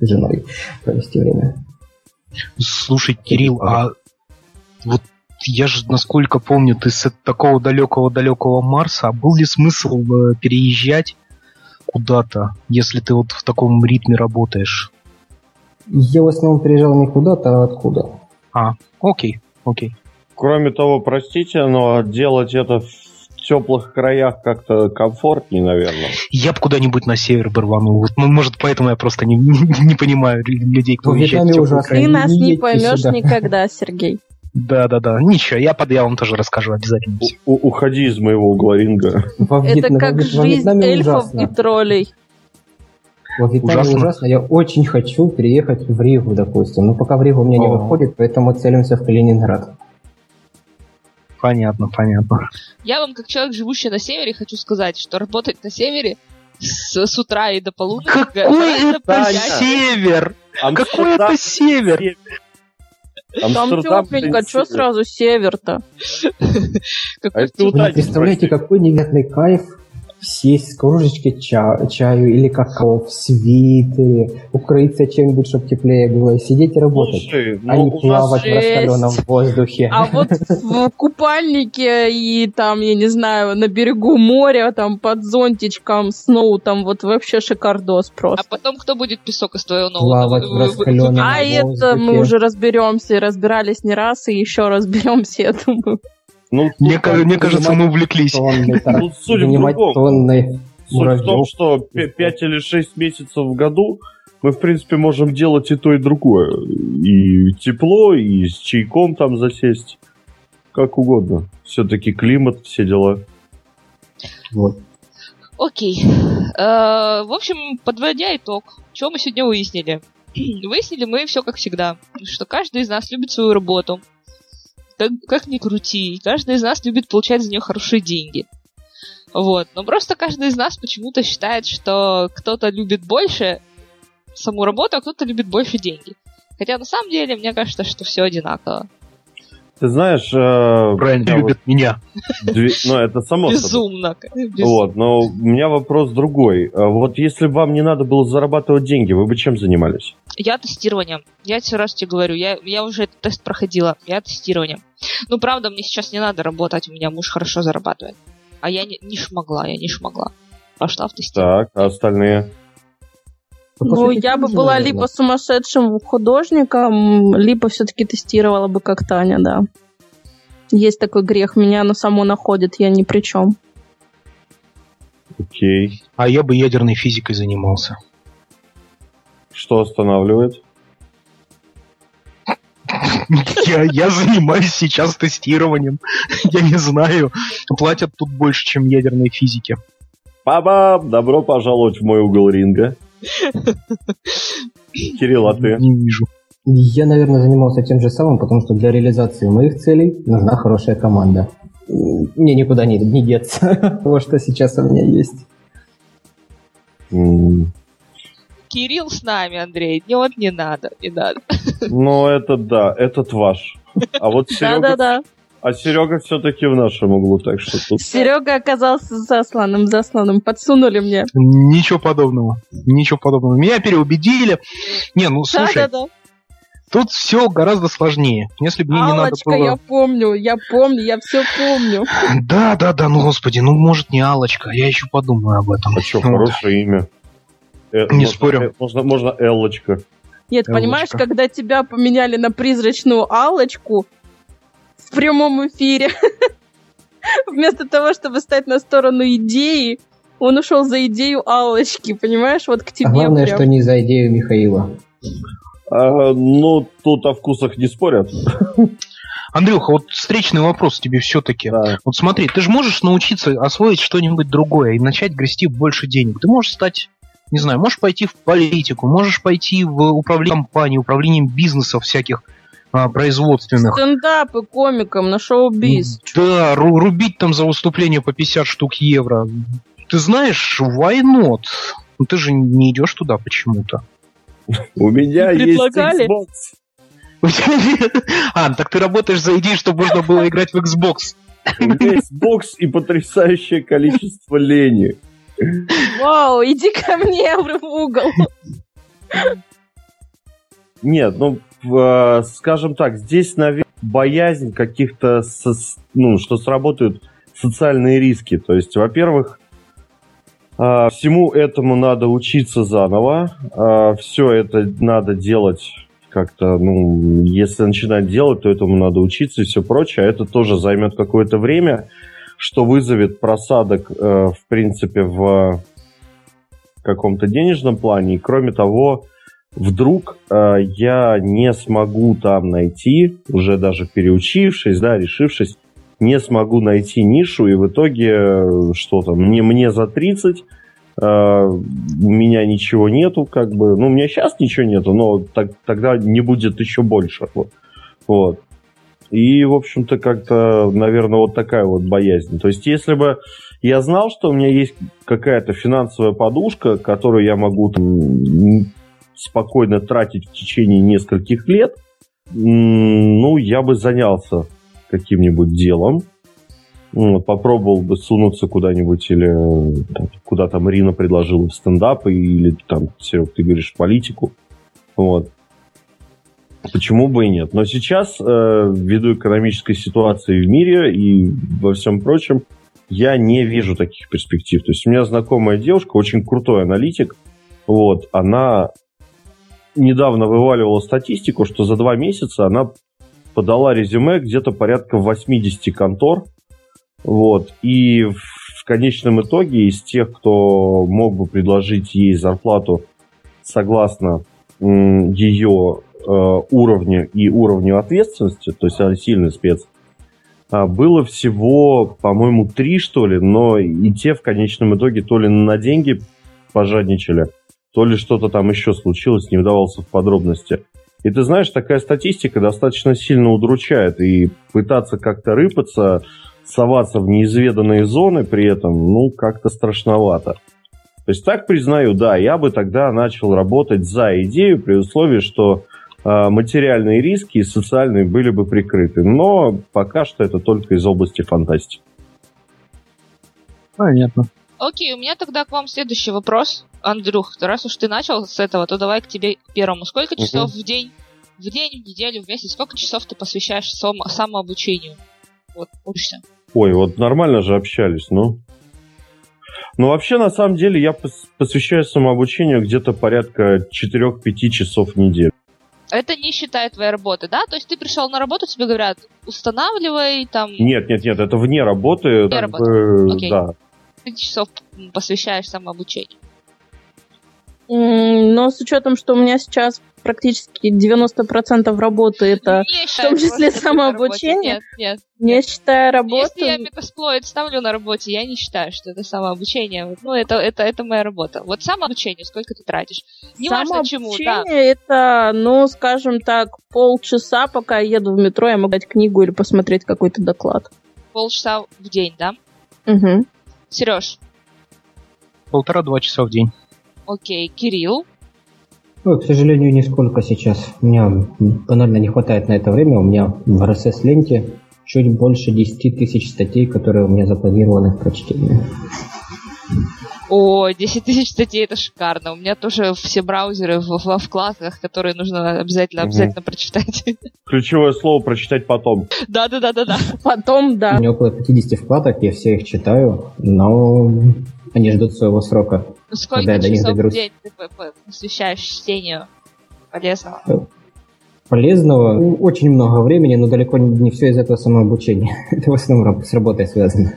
женой провести время. Слушай, Кирилл, а вот я же, насколько помню, ты с такого далекого-далекого Марса, а был ли смысл э, переезжать куда-то, если ты вот в таком ритме работаешь? Я в основном приезжал не куда-то, а откуда. А, окей, окей. Кроме того, простите, но делать это в теплых краях как-то комфортнее, наверное. Я бы куда-нибудь на север бы рванул. Ну, может, поэтому я просто не, не понимаю людей, кто Ну, уезжает в теплые края. Ты нас не поймешь сюда. никогда, Сергей. Да-да-да. Ничего, я под я вам тоже расскажу обязательно. У- у- уходи из моего угларинга. Во Это как жизнь эльфов ужасно. и троллей. Во Вьетнаме Ужасно. ужасно. Я очень хочу переехать в Ригу, допустим. Но пока в Ригу у меня не выходит, поэтому целимся в Калининград. Понятно, понятно. Я вам, как человек, живущий на севере, хочу сказать, что работать на севере с, с утра и до полуночи Какой это север? Какой это север? Там Амстердам, тепленько, блин, что север. сразу север-то? А представляете, какой невероятный кайф сесть с кружечкой ча- чаю или какао в свитере, укрыться чем-нибудь, чтобы теплее было, и сидеть и работать, Слушай, а ну, не у нас плавать в раскаленном воздухе. А вот в купальнике и там, я не знаю, на берегу моря, там под зонтичком, сноу, там вот вообще шикардос А просто. потом кто будет песок из твоего нового? Плавать в раскаленном А это мы уже разберемся, разбирались не раз, и еще разберемся, я думаю. Ну, Мне, тут- мне кажется, мы увлеклись. Тут суть в другом. тонны Суть в том, что 5 или 6 месяцев в году мы, в принципе, можем делать и то, и другое. И тепло, и с чайком там засесть. Как угодно. Все-таки климат, все дела. Вот. Окей. Э, В общем, подводя итог, что мы сегодня выяснили? <clears throat> Выяснили мы все как всегда, что каждый из нас любит свою работу. Как, как ни крути, каждый из нас любит получать за нее хорошие деньги. Вот. Но просто каждый из нас почему-то считает, что кто-то любит больше саму работу, а кто-то любит больше деньги. Хотя на самом деле мне кажется, что все одинаково. Ты знаешь... э, Правильно, я любят меня. вот две- Ну, это само собой. Безумно. Вот, но у меня вопрос другой. А Вот если бы вам не надо было зарабатывать деньги, вы бы чем занимались? Я тестированием. Я тебе раз тебе говорю, я, я уже этот тест проходила. Я тестированием. Ну, правда, мне сейчас не надо работать, у меня муж хорошо зарабатывает. А я не, не шмогла, я не шмогла. Пошла в тестирование. Так, а остальные? Ну, я бы была наверное. либо сумасшедшим художником, либо все-таки тестировала бы как Таня, да. Есть такой грех, меня оно само находит, я ни при чем. Окей. А я бы ядерной физикой занимался. Что останавливает? Я, я занимаюсь сейчас тестированием. Я не знаю. Платят тут больше, чем ядерной физике. Бабам! Добро пожаловать в мой угол ринга. Кирилл, а ты? Не вижу. Я, наверное, занимался тем же самым, потому что для реализации моих целей нужна хорошая команда. Мне никуда не, не деться <laughs> того, что сейчас у меня есть. Кирилл с нами, Андрей. Не, вот не надо, не надо. Ну, это да, этот ваш. А вот Серега, Да-да-да. А Серега все-таки в нашем углу, так что тут... Серега оказался засланным, засланным. Подсунули мне. Ничего подобного. Ничего подобного. Меня переубедили. Не, ну слушай, Да-да-да. тут все гораздо сложнее. Если бы мне не надо Аллочка, было... я помню, я помню, я все помню. Да, да, да, ну господи, ну может не Алочка, я еще подумаю об этом. А что, хорошее имя. Э, Не можно- спорю. э, Можно, можно Эллочка. Нет, Эллочка. понимаешь, когда тебя поменяли на призрачную Аллочку в прямом эфире, <laughs> вместо того, чтобы стать на сторону идеи, он ушел за идею Аллочки, понимаешь, вот к тебе А главное, прям. что не за идею Михаила. А, ну, тут о вкусах не спорят. <laughs> Андрюха, вот встречный вопрос тебе все-таки. Да. Вот смотри, ты же можешь научиться освоить что-нибудь другое и начать грести больше денег. Ты можешь стать, не знаю, можешь пойти в политику, можешь пойти в управление компанией, управлением бизнесов всяких а, производственных. Стендапы комиком на шоу-биз. Да, ру- рубить там за выступление по 50 штук евро. Ты знаешь, why not? Ну ты же не идешь туда почему-то. У меня есть Предлагали? Xbox. <laughs> А, так ты работаешь за идею, чтобы можно было играть в Xbox. У меня есть бокс и потрясающее количество лени. Вау, иди ко мне в угол. Нет, ну, э, скажем так, здесь, наверное, боязнь каких-то, ну, что сработают социальные риски. То есть, во-первых, э, всему этому надо учиться заново. Все это надо делать как-то, ну, если начинать делать, то этому надо учиться и все прочее. А это тоже займет какое-то время, что вызовет просадок, э, в принципе, в каком-то денежном плане. И кроме того, вдруг э, я не смогу там найти, уже даже переучившись, да, решившись, не смогу найти нишу, и в итоге э, что там, мне, мне за 30, э, у меня ничего нету, как бы, ну, у меня сейчас ничего нету, но так, тогда не будет еще больше. Вот. вот. И, в общем-то, как-то, наверное, вот такая вот боязнь. То есть, если бы я знал, что у меня есть какая-то финансовая подушка, которую я могу там, спокойно тратить в течение нескольких лет, ну, я бы занялся каким-нибудь делом, попробовал бы сунуться куда-нибудь или там, куда там Ирина предложила в стендап или там, Серег, ты говоришь, политику. Вот. Почему бы и нет? Но сейчас, э, ввиду экономической ситуации в мире и во всем прочем, я не вижу таких перспектив. То есть у меня знакомая девушка, очень крутой аналитик, вот, она недавно вываливала статистику, что за два месяца она подала резюме где-то порядка 80 контор, вот, и в конечном итоге из тех, кто мог бы предложить ей зарплату согласно ее э, уровню и уровню ответственности, то есть она сильный спец, а, было всего, по-моему, три, что ли, но и те в конечном итоге то ли на деньги пожадничали, то ли что-то там еще случилось, не вдавался в подробности. И ты знаешь, такая статистика достаточно сильно удручает, и пытаться как-то рыпаться, соваться в неизведанные зоны при этом, ну, как-то страшновато. То есть так признаю, да, я бы тогда начал работать за идею при условии, что э, материальные риски и социальные были бы прикрыты. Но пока что это только из области фантастики. Понятно. Окей, у меня тогда к вам следующий вопрос. Андрюх, раз уж ты начал с этого, то давай к тебе первому. Сколько часов uh-huh. в день, в день, в неделю, в месяц, сколько часов ты посвящаешь само, самообучению? Вот, учишься. Ой, вот нормально же общались, ну. Ну, вообще, на самом деле, я посвящаю самообучению где-то порядка 4-5 часов в неделю. Это не считая твоей работы, да? То есть ты пришел на работу, тебе говорят, устанавливай там... Нет, нет, нет, это вне работы. Вне работы, бы, окей. Да. 5 часов посвящаешь самообучению. Но с учетом, что у меня сейчас практически 90% работы это в том числе самообучение, Нет, нет. не считая работу, Если я метасплоид ставлю на работе, я не считаю, что это самообучение. Ну, это, это, это моя работа. Вот самообучение, сколько ты тратишь? Не важно чему, да. самообучение это, ну, скажем так, полчаса, пока я еду в метро, я могу дать книгу или посмотреть какой-то доклад. Полчаса в день, да? Угу. Сереж, Полтора-два часа в день. Окей. Кирилл, Ну, к сожалению, нисколько сейчас. У меня банально не хватает на это время. У меня в RSS-ленте чуть больше 10 тысяч статей, которые у меня запланированы в прочтение. О, 10 тысяч статей, это шикарно. У меня тоже все браузеры в, в, в вкладках, которые нужно обязательно, Мгм. обязательно прочитать. <laughs> Ключевое слово прочитать потом. Да-да-да-да-да. Потом, У да. меня около 50 вкладок, я все их читаю, но они ждут своего срока. Сколько Когда часов в день ты по- по- посвящаешь чтению полезного? Полезного ну, очень много времени, но далеко не, все из этого самообучения. <laughs> Это в основном с работой связано.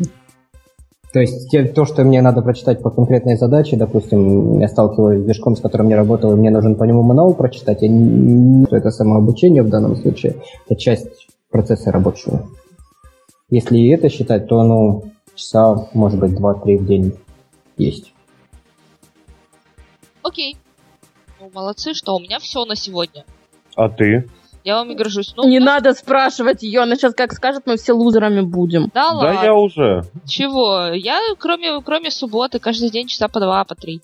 То есть те- то, что мне надо прочитать по конкретной задаче, допустим, я сталкиваюсь с движком, с которым я работал, и мне нужен по нему мануал прочитать, я не, не- это самообучение в данном случае, это часть процесса рабочего. Если и это считать, то оно часа, может быть, 2-3 в день есть. Окей. Ну, молодцы, что у меня все на сегодня. А ты? Я вам и горжусь. Ну, Не надо спрашивать ее, она сейчас как скажет, мы все лузерами будем. да Да ладно. я уже. Чего? Я, кроме, кроме субботы, каждый день часа по два, по три.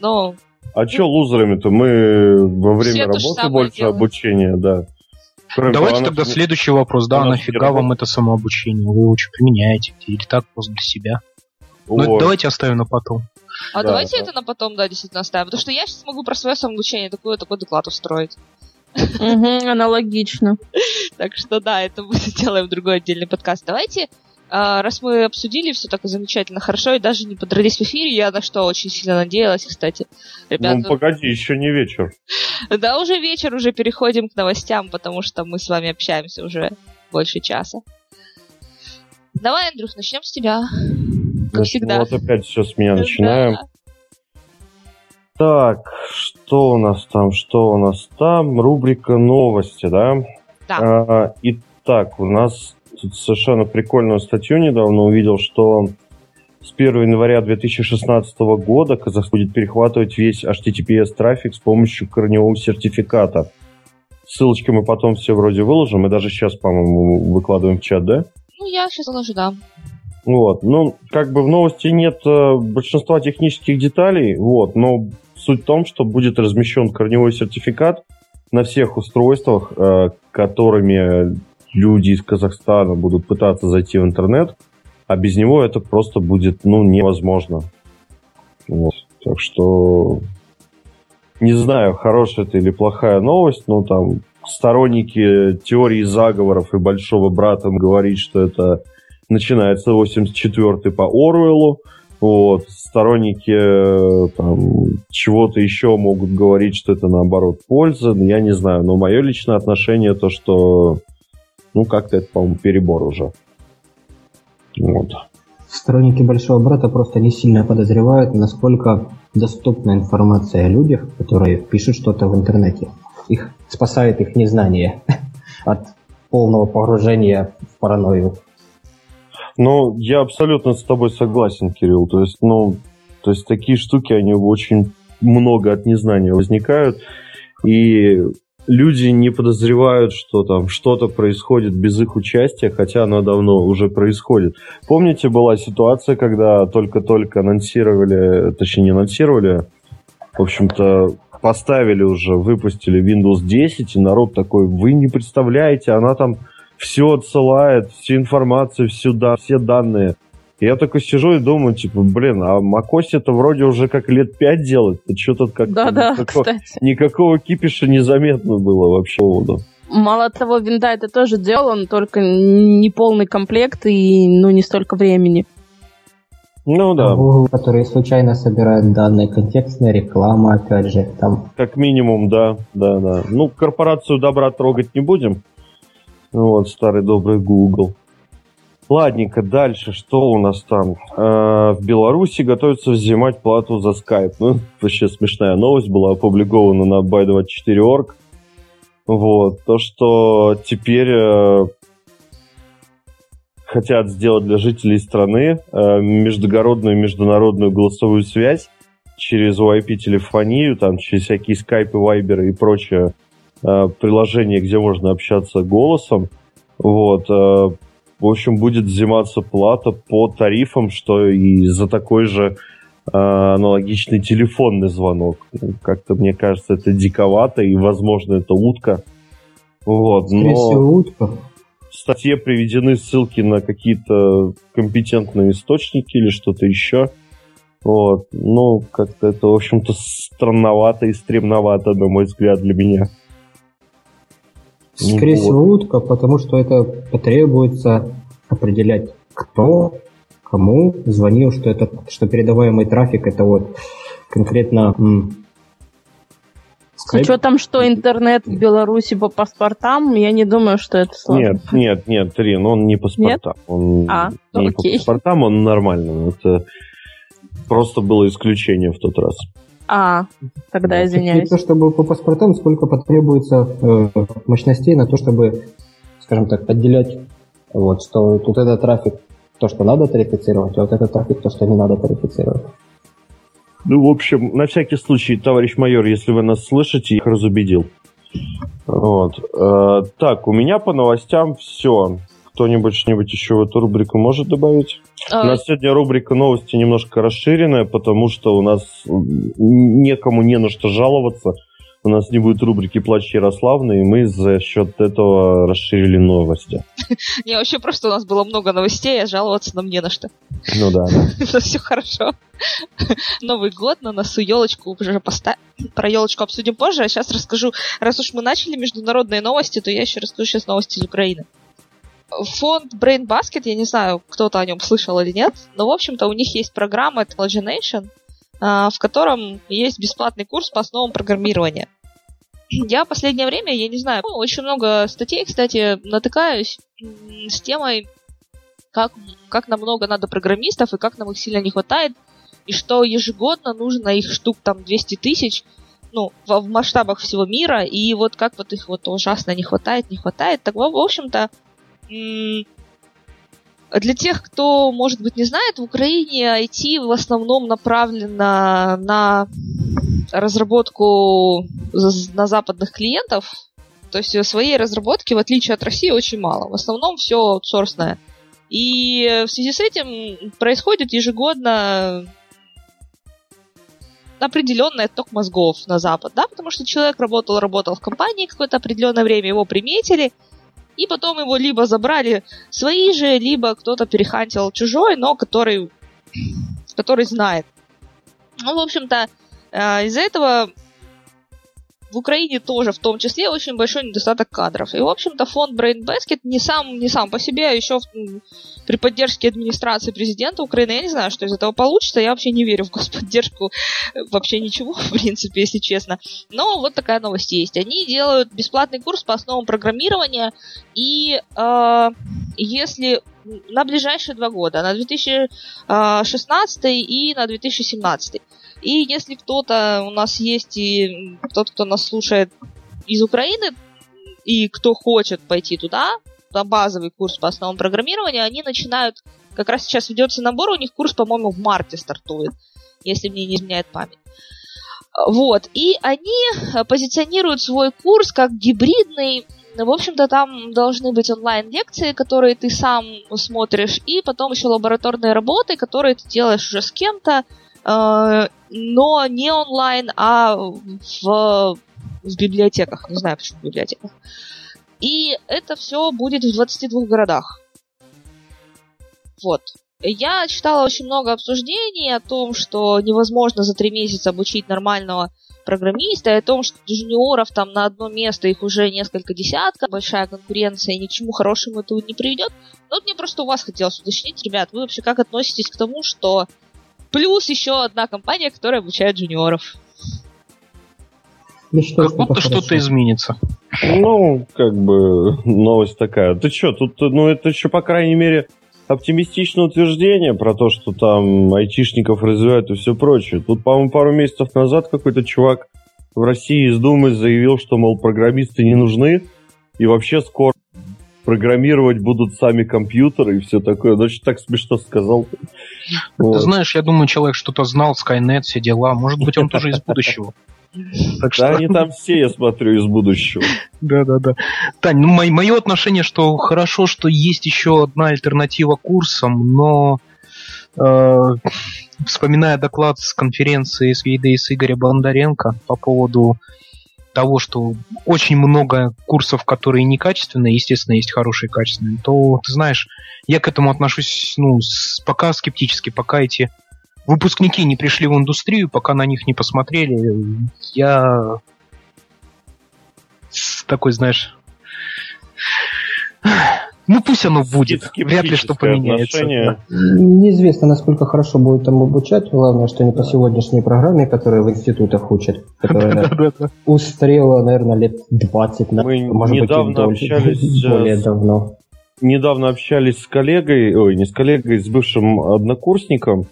Но А чё лузерами-то? Мы во время работы больше делают. обучения, да. Кроме Давайте того, тогда она- следующий вопрос. Да, она нафига вам это самообучение? Вы его что, применяете? Или так просто для себя? Ну, это Ой, давайте оставим на потом. А Да, давайте да. это на потом, да, действительно оставим. Потому что я сейчас могу про свое самообучение такой, такой доклад устроить. Аналогично. <laughs> Так что да, это мы <laughs> сделаем другой отдельный подкаст. Давайте, а, раз мы обсудили все так замечательно, хорошо, и даже не подрались в эфире, я на что очень сильно надеялась, кстати. Ну, Ребята, погоди, еще не вечер. <laughs> да, уже вечер, уже переходим к новостям, потому что мы с вами общаемся уже больше часа. Давай, Андрюх, начнем с тебя. Как всегда. Вот опять все с меня начинаем. Так, что у нас там, что у нас там? Рубрика новости, да? Да. А, итак, у нас тут совершенно прикольную статью недавно увидел, что с 1 января 2016 года Казахстан будет перехватывать весь HTTPS-трафик с помощью корневого сертификата. Ссылочки мы потом все вроде выложим, мы даже сейчас, по-моему, выкладываем в чат, да? Ну, я сейчас положу, да. Вот, ну, как бы в новости нет э, большинства технических деталей, вот, но суть в том, что будет размещен корневой сертификат на всех устройствах, э, которыми люди из Казахстана будут пытаться зайти в интернет, а без него это просто будет, ну, невозможно. Вот, так что не знаю, хорошая это или плохая новость, но там сторонники теории заговоров и большого брата говорит, что это начинается 84 по Оруэллу. Вот. Сторонники э, там, чего-то еще могут говорить, что это наоборот польза. Я не знаю, но мое личное отношение то, что ну как-то это, по-моему, перебор уже. Вот. Сторонники Большого Брата просто не сильно подозревают, насколько доступна информация о людях, которые пишут что-то в интернете. Их спасает их незнание <laughs> от полного погружения в паранойю. Ну, я абсолютно с тобой согласен, Кирилл. То есть, ну, то есть такие штуки, они очень много от незнания возникают. И люди не подозревают, что там что-то происходит без их участия, хотя оно давно уже происходит. Помните, была ситуация, когда только-только анонсировали, точнее не анонсировали, в общем-то, поставили уже, выпустили Windows 10, и народ такой, вы не представляете, она там все отсылает, всю информацию, всю, да, все данные. И я такой сижу и думаю, типа, блин, а macOS это вроде уже как лет пять делает, то что-то как Да-да, никакого, кстати. никакого кипиша незаметно было вообще. Мало того, винда это тоже делал, он только не полный комплект и ну не столько времени. Ну да, Google, которые случайно собирают данные, контекстная реклама, опять же, там как минимум, да, да, да. Ну, корпорацию добра трогать не будем. Вот, старый добрый Google. Ладненько, дальше, что у нас там? Э, в Беларуси готовятся взимать плату за скайп. Ну, вообще смешная новость была опубликована на by24.org. Вот, то, что теперь э, хотят сделать для жителей страны э, междугородную международную голосовую связь через UIP-телефонию, там, через всякие скайпы, вайберы и прочее э, приложения, где можно общаться голосом. Вот. э, в общем, будет взиматься плата по тарифам, что и за такой же э, аналогичный телефонный звонок. Как-то, мне кажется, это диковато, и, возможно, это утка. Вот, скорее но всего, утка. в статье приведены ссылки на какие-то компетентные источники или что-то еще. Вот. Ну, как-то это, в общем-то, странновато и стремновато, на мой взгляд, для меня. Скорее Вот. всего, утка, потому что это потребуется определять, кто кому звонил, что это что передаваемый трафик это вот конкретно м, С учетом, что интернет в Беларуси по паспортам, я не думаю, что это сложно. Нет, нет, нет, Рин, он не паспортам. Он А, не окей. по паспортам, он нормально. Это просто было исключение в тот раз. А, тогда Не извиняюсь. то чтобы по паспортам, сколько потребуется э, мощностей на то, чтобы, скажем так, отделять вот, что тут этот трафик то, что надо тарифицировать, а вот этот трафик то, что не надо тарифицировать. Ну, в общем, на всякий случай, товарищ майор, если вы нас слышите, я их разубедил. Вот. Э, так, у меня по новостям все. Кто-нибудь что-нибудь еще в эту рубрику может добавить? У А, нас сегодня рубрика новости немножко расширенная, потому что у нас некому не на что жаловаться. у нас не будет рубрики «Плач Ярославны», и мы за счет этого расширили новости. <laughs> Не, вообще просто у нас было много новостей, а жаловаться нам не на что. Ну да. <laughs> Это все хорошо. <laughs> Новый год, на носу елочку уже поставили. Про елочку обсудим позже, а сейчас расскажу. Раз уж мы начали международные новости, то я еще расскажу сейчас новости из Украины. Фонд Brain Basket, я не знаю, кто-то о нем слышал или нет, но, в общем-то, у них есть программа Intelligination, а, в котором есть бесплатный курс по основам программирования. Я в последнее время, я не знаю, ну, очень много статей, кстати, натыкаюсь с темой, как, как нам много надо программистов и как нам их сильно не хватает, и что ежегодно нужно их штук там 200 тысяч, ну, в, в масштабах всего мира, и вот как вот их вот ужасно не хватает, не хватает. Так, в общем-то, для тех, кто, может быть, не знает, в Украине IT в основном направлено на разработку на западных клиентов. То есть своей разработки, в отличие от России, очень мало. В основном все аутсорсное. И в связи с этим происходит ежегодно определенный отток мозгов на Запад, да, потому что человек работал, работал в компании какое-то определенное время, его приметили, и потом его либо забрали свои же, либо кто-то перехантил чужой, но который, который знает. Ну, в общем-то, э, из-за этого в Украине тоже в том числе очень большой недостаток кадров. И, в общем-то, фонд Brain Basket не сам, не сам по себе, а еще в, при поддержке администрации президента Украины, я не знаю, что из этого получится, я вообще не верю в господдержку вообще ничего, <laughs> в принципе, если честно. Но вот такая новость есть. Они делают бесплатный курс по основам программирования, и э, если на ближайшие два года, на 2016 и на 2017. И если кто-то у нас есть, и тот, кто нас слушает из Украины, и кто хочет пойти туда, на базовый курс по основам программирования, они начинают, как раз сейчас ведется набор, у них курс, по-моему, в марте стартует, если мне не изменяет память. Вот, и они позиционируют свой курс как гибридный, в общем-то, там должны быть онлайн-лекции, которые ты сам смотришь, и потом еще лабораторные работы, которые ты делаешь уже с кем-то, Э, но не онлайн, а в, в библиотеках. Не знаю, почему в библиотеках. И это все будет в 22 городах. Вот. Я читала очень много обсуждений о том, что невозможно за три месяца обучить нормального программиста, и о том, что джуниоров там на одно место их уже несколько десятков, большая конкуренция, и ни к чему хорошему это не приведет. Но вот мне просто у вас хотелось уточнить, ребят, вы вообще как относитесь к тому, что Плюс еще одна компания, которая обучает джуниоров. Ну, что, как будто что-то изменится. Ну, как бы новость такая. Ты что, тут, ну, это еще, по крайней мере, оптимистичное утверждение про то, что там айтишников развивают и все прочее. Тут, по-моему, пару месяцев назад какой-то чувак в России из Думы заявил, что, мол, программисты не нужны, и вообще скоро программировать будут сами компьютеры и все такое. Очень так смешно сказал. Вот. Ты знаешь, я думаю, человек что-то знал, Skynet, все дела. Может быть, он тоже из будущего. Так что... Да, они там все, я смотрю, из будущего. Да-да-да. Тань, ну, мое отношение, что хорошо, что есть еще одна альтернатива курсам, но э, вспоминая доклад с конференции с с Игоря Бондаренко по поводу того, что очень много курсов, которые некачественные, естественно, есть хорошие качественные, то, ты знаешь, я к этому отношусь, ну, пока скептически, пока эти выпускники не пришли в индустрию, пока на них не посмотрели, я такой, знаешь, ну пусть оно будет. Вряд ли что поменяется. Неизвестно, насколько хорошо будет там обучать. Главное, что не по сегодняшней программе, которая в институтах учат. Которая <laughs> устарела, наверное, лет 20, Мы может недавно быть, общались <laughs> более давно. Недавно общались с коллегой, ой, не с коллегой, с бывшим однокурсником.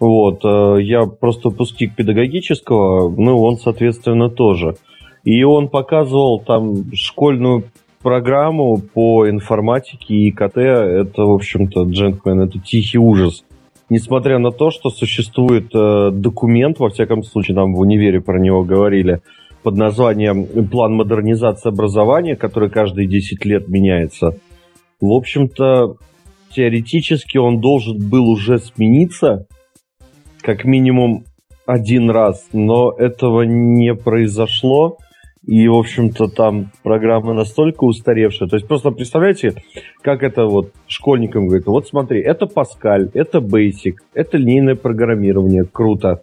Вот, э, я просто выпускник педагогического, ну, он, соответственно, тоже. И он показывал там школьную программу по информатике и ИКТ, это, в общем-то, джентльмен, это тихий ужас. Несмотря на то, что существует э, документ, во всяком случае, нам в универе про него говорили, под названием «План модернизации образования», который каждые 10 лет меняется, в общем-то, теоретически он должен был уже смениться, как минимум один раз, но этого не произошло. И, в общем-то, там программа настолько устаревшая. То есть просто представляете, как это вот школьникам говорит, вот смотри, это Паскаль, это Basic, это линейное программирование, круто.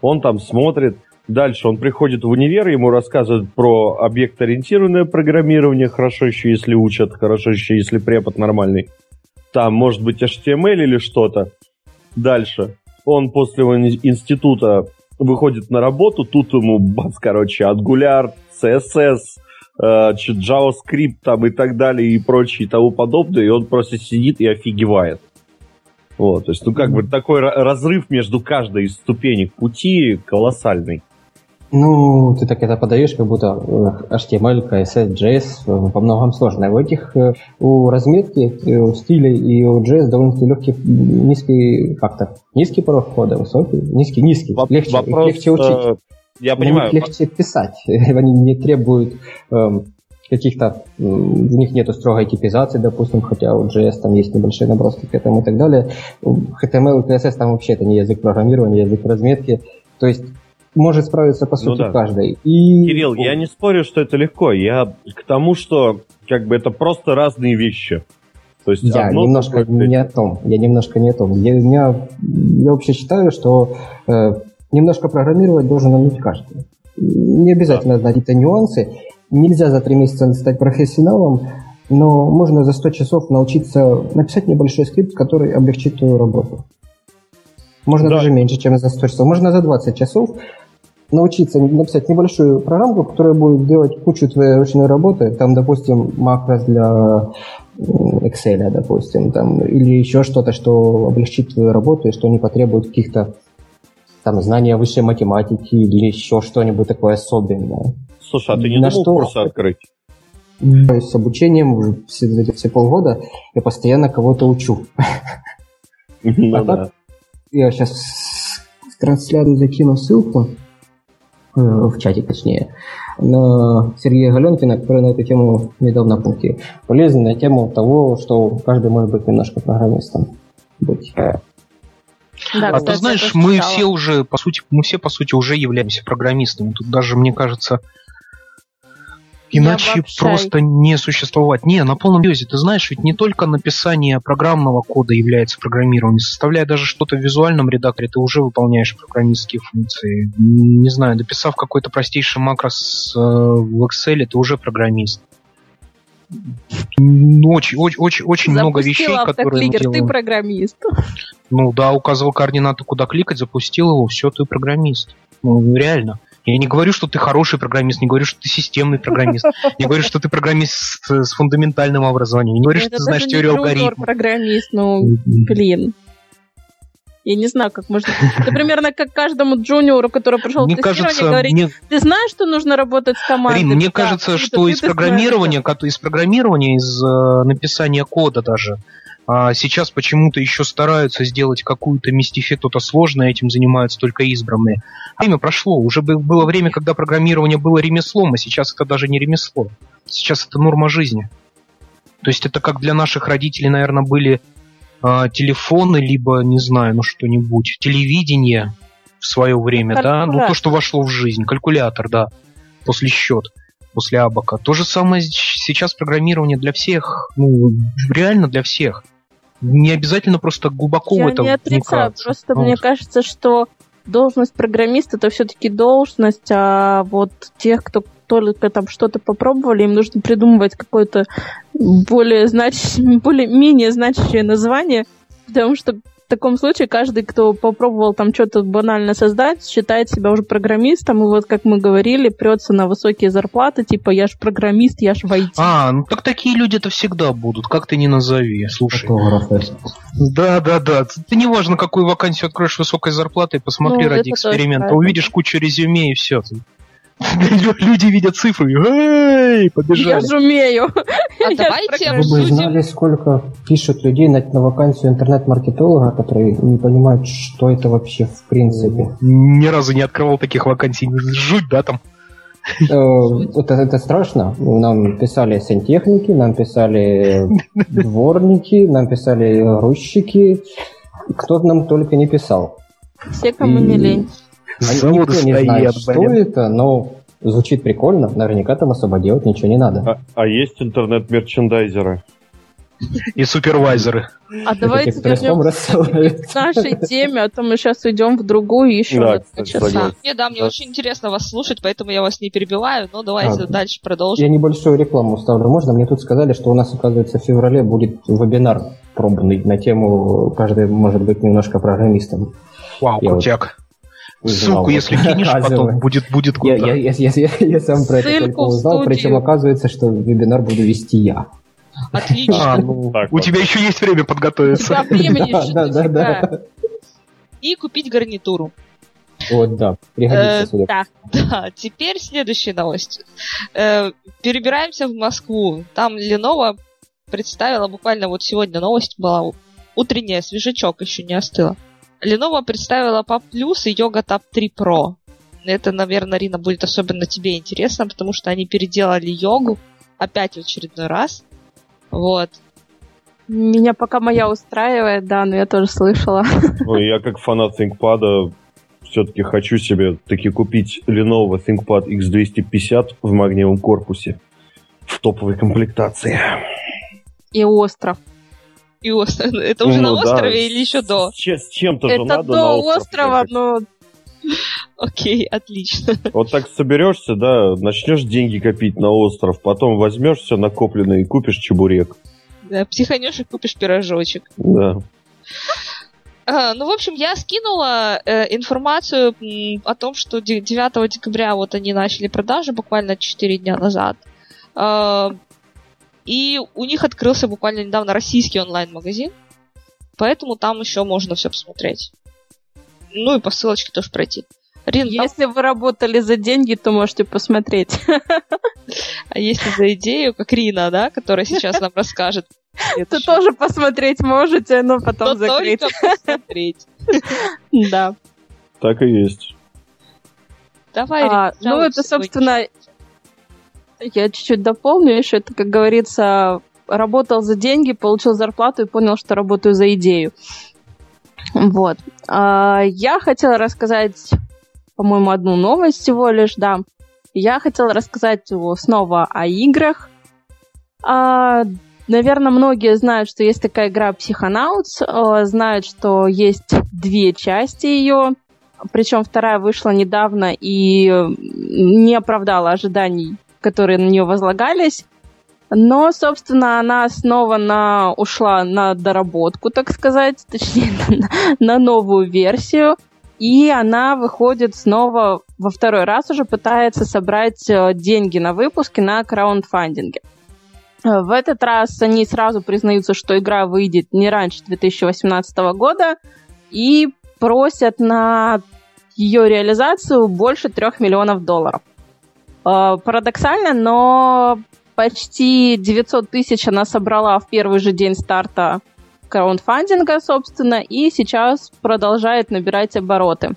Он там смотрит, дальше он приходит в универ, ему рассказывают про объект-ориентированное программирование, хорошо еще, если учат, хорошо еще, если препод нормальный. Там, может быть, HTML или что-то. Дальше. Он после института выходит на работу, тут ему, бац, короче, Angular, CSS, э, JavaScript там и так далее и прочее и тому подобное, и он просто сидит и офигевает. Вот, то есть, ну, как бы такой разрыв между каждой из ступенек пути колоссальный. Ну, ты так это подаешь, как будто э, HTML, CSS, JS по многом сложное. У этих, э, у разметки, у стиля и у JS довольно-таки легкий, низкий фактор. Низкий порог входа, высокий, низкий, низкий. Воп- легче, вопрос, легче учить. Я понимаю. легче писать. <laughs> Они не требуют эм, каких-то, в них нету строгой типизации, допустим, хотя у JS там есть небольшие наброски к этому и так далее. HTML и CSS там вообще это не язык программирования, язык разметки. То есть может справиться, по ну сути, ну, да. каждый. И... Кирилл, я не спорю, что это легко. Я к тому, что как бы это просто разные вещи. То есть я немножко не о том. Я немножко не о том. Я, я, я вообще считаю, что э, немножко программировать должен уметь каждый. Не обязательно да. знать какие-то нюансы. Нельзя за три месяца стать профессионалом, но можно за 100 часов научиться написать небольшой скрипт, который облегчит твою работу. Можно да. даже меньше, чем за 100 часов. Можно за 20 часов научиться написать небольшую программку, которая будет делать кучу твоей ручной работы, там, допустим, макрос для Excel, допустим, там, или еще что-то, что облегчит твою работу и что не потребует каких-то там знания высшей математики или еще что-нибудь такое особенное. Слушай, а ты не На думал что... курсы открыть? С обучением уже все, все полгода я постоянно кого-то учу. <laughs> Ну, а я сейчас в трансляцию закину ссылку. В чате точнее, на Сергея Галенкина, который на эту тему недавно пункте. Полезная тему того, что каждый может быть немножко программистом. Быть. Да, а кстати, ты знаешь, мы все уже, по сути, мы все, по сути, уже являемся программистами. Тут даже, мне кажется, Иначе просто не существовать. Не, на полном серьезе, ты знаешь, ведь не только написание программного кода является программированием, составляя даже что-то в визуальном редакторе, ты уже выполняешь программистские функции. Не знаю, дописав какой-то простейший макрос э, в Excel, ты уже программист. Ну, очень, очень, очень, очень много вещей, которые мы ты программист. Ну да, указывал координаты, куда кликать, запустил его, все, ты программист. Ну, реально. Я не говорю, что ты хороший программист, не говорю, что ты системный программист, не говорю, что ты программист с, фундаментальным образованием, не говорю, что ты знаешь теорию алгоритмов. программист, ну, блин. Я не знаю, как можно... Это примерно как каждому джуниору, который пришел мне в кажется, говорить, мне... ты знаешь, что нужно работать с командой? Рин, мне кажется, что из программирования, из программирования, из э, написания кода даже, а сейчас почему-то еще стараются сделать какую-то мистифи, кто-то сложное, этим занимаются только избранные. Время прошло, уже было время, когда программирование было ремеслом, а сейчас это даже не ремесло. Сейчас это норма жизни. То есть это как для наших родителей, наверное, были э, телефоны, либо, не знаю, ну что-нибудь, телевидение в свое время, да, ну то, что вошло в жизнь, калькулятор, да, после счет, после абака. То же самое сейчас программирование для всех, ну, реально для всех не обязательно просто глубоко Я в это не отрицаю, просто вот. мне кажется, что должность программиста это все-таки должность, а вот тех, кто только там что-то попробовали, им нужно придумывать какое-то более знач... <laughs> более менее значащее название, потому что в таком случае каждый, кто попробовал там что-то банально создать, считает себя уже программистом, и вот, как мы говорили, прется на высокие зарплаты, типа, я ж программист, я ж в IT. А, ну так такие люди-то всегда будут, как ты не назови, слушай. Да, да, да. Ты не важно, какую вакансию откроешь высокой зарплатой, посмотри ну, ради эксперимента, увидишь кучу резюме и все. <laughs> Люди видят цифры, эй, побежали. Я же умею. А <laughs> давайте Вы бы знали, сколько пишут людей на, на вакансию интернет-маркетолога, которые не понимают, что это вообще в принципе. Ни разу не открывал таких вакансий. Жуть, да, там? Э, это, это страшно. Нам писали сантехники, нам писали дворники, нам писали грузчики. Кто нам только не писал. Все, кому не лень. Заводы Никто не знает, стоят, что блин. это, но звучит прикольно. Наверняка там особо делать ничего не надо. А, а есть интернет-мерчендайзеры? И супервайзеры. А давайте вернемся <laughs> рассылают. к нашей теме, а то мы сейчас уйдем в другую еще Да, на часа. Не, да, мне Да. очень интересно вас слушать, поэтому я вас не перебиваю, но давайте А, дальше Я продолжим. небольшую рекламу ставлю. Можно? Мне тут сказали, что у нас, оказывается, в феврале будет вебинар пробный на тему «Каждый может быть немножко программистом». Вау, Я вот крутяк. Узнал, Ссылку, вот, если кинешь, <laughs> потом будет, будет Я, круто. я, я, я, я- я сам про это Ссылку только узнал, причем оказывается, что вебинар буду вести я. Отлично. А, ну, Так у вот. тебя еще есть время У подготовиться. тебя времени Да, еще да, да, да. И купить гарнитуру. Вот, да. Пригодится, Э. Да. Да, теперь следующая новость. Э, перебираемся в Москву. Там Lenovo представила, буквально вот сегодня новость была, утренняя, свежачок еще не остыла. Lenovo представила Pop Plus и Yoga Tab 3 Pro. Это, наверное, Рина, будет особенно тебе интересно, потому что они переделали йогу опять в очередной раз. Вот. Меня пока моя устраивает, да, но я тоже слышала. <laughs> Ну, я как фанат ThinkPad все-таки хочу себе таки купить Lenovo ThinkPad X250 в магниевом корпусе в топовой комплектации. И остров. И ос- <laughs> это уже Ну на да, острове или еще до? С, че- с чем-то же надо на до остров острова, ехать. но Окей, отлично. <laughs> Вот так соберешься, да, начнешь деньги копить на остров, потом возьмешь все накопленное и купишь чебурек. Да, психанешь и купишь пирожочек. Да. А, ну, в общем, я скинула э, информацию м, о том, что де- 9 декабря вот они начали продажи буквально 4 дня назад. А, и у них открылся буквально недавно российский онлайн-магазин. Поэтому там еще можно все посмотреть. Ну и по ссылочке тоже пройти. Рин, там- если вы работали за деньги, то можете посмотреть. <laughs> а если за идею, как Рина, да, которая сейчас нам расскажет. <laughs> То тоже посмотреть можете, но то потом закрыть. только посмотреть. <laughs> Да. Так и есть. Давай, А, Рин, ну, это, собственно, я чуть-чуть дополню еще. Это, как говорится, работал за деньги, получил зарплату и понял, что работаю за идею. Вот. А, я хотела рассказать, по-моему, одну новость всего лишь, да. Я хотела рассказать снова о играх. А, наверное, многие знают, что есть такая игра Psychonauts, знают, что есть две части ее. Причем вторая вышла недавно и не оправдала ожиданий, которые на нее возлагались. Но, собственно, она снова на, ушла на доработку, так сказать, <laughs> точнее, на, на новую версию. И она выходит снова во второй раз уже пытается собрать э, деньги на выпуске на краундфандинге. Э, В этот раз они сразу признаются, что игра выйдет не раньше 2018 года и просят на ее реализацию больше трех миллионов долларов. Э, Парадоксально, но почти 900 тысяч она собрала в первый же день старта краундфандинга, собственно, и сейчас продолжает набирать обороты.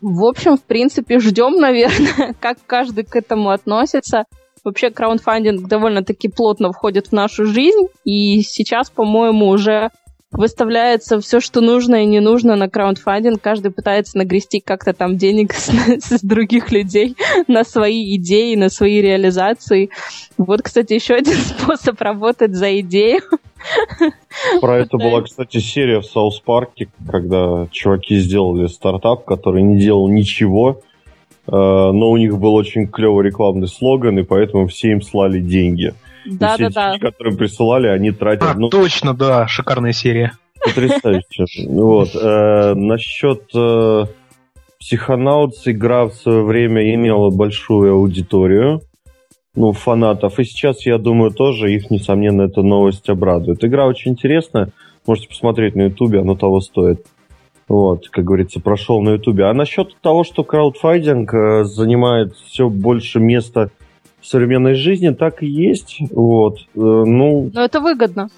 В общем, в принципе, ждем, наверное, <laughs> как каждый к этому относится. Вообще, краудфандинг довольно-таки плотно входит в нашу жизнь, и сейчас, по-моему, уже выставляется все, что нужно и не нужно на краудфандинг. Каждый пытается нагрести как-то там денег <laughs> с, с других людей на свои идеи, на свои реализации. Вот, кстати, еще один <laughs> способ работать за идею. Про это была, кстати, серия в South Park е, когда чуваки сделали стартап, который не делал ничего, э, но у них был очень клевый рекламный слоган, и поэтому все им слали деньги. Все Да-да-да. деньги, которые присылали, они тратят... А, ну, точно, да, шикарная серия. Потрясающе. Вот. Э, насчет э, Psychonauts игра в свое время имела большую аудиторию, ну, фанатов. И сейчас, я думаю, тоже их, несомненно, эта новость обрадует. Игра очень интересная. Можете посмотреть на Ютубе, оно того стоит. Вот, как говорится, прошел на Ютубе. А насчет того, что краудфандинг э, занимает все больше места в современной жизни, так и есть. Вот. Э, ну, Но это выгодно.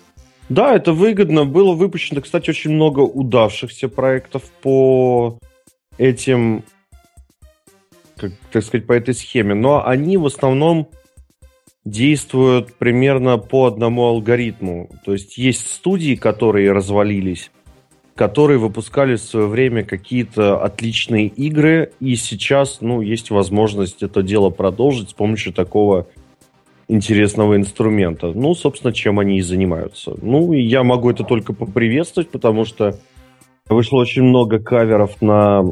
да, это выгодно. Было выпущено, кстати, очень много удавшихся проектов по этим, как, так сказать, по этой схеме. Но они в основном действуют примерно по одному алгоритму. То есть есть студии, которые развалились, которые выпускали в свое время какие-то отличные игры, и сейчас, ну, есть возможность это дело продолжить с помощью такого интересного инструмента. Ну, собственно, чем они и занимаются. Ну, я могу это только поприветствовать, потому что вышло очень много каверов на...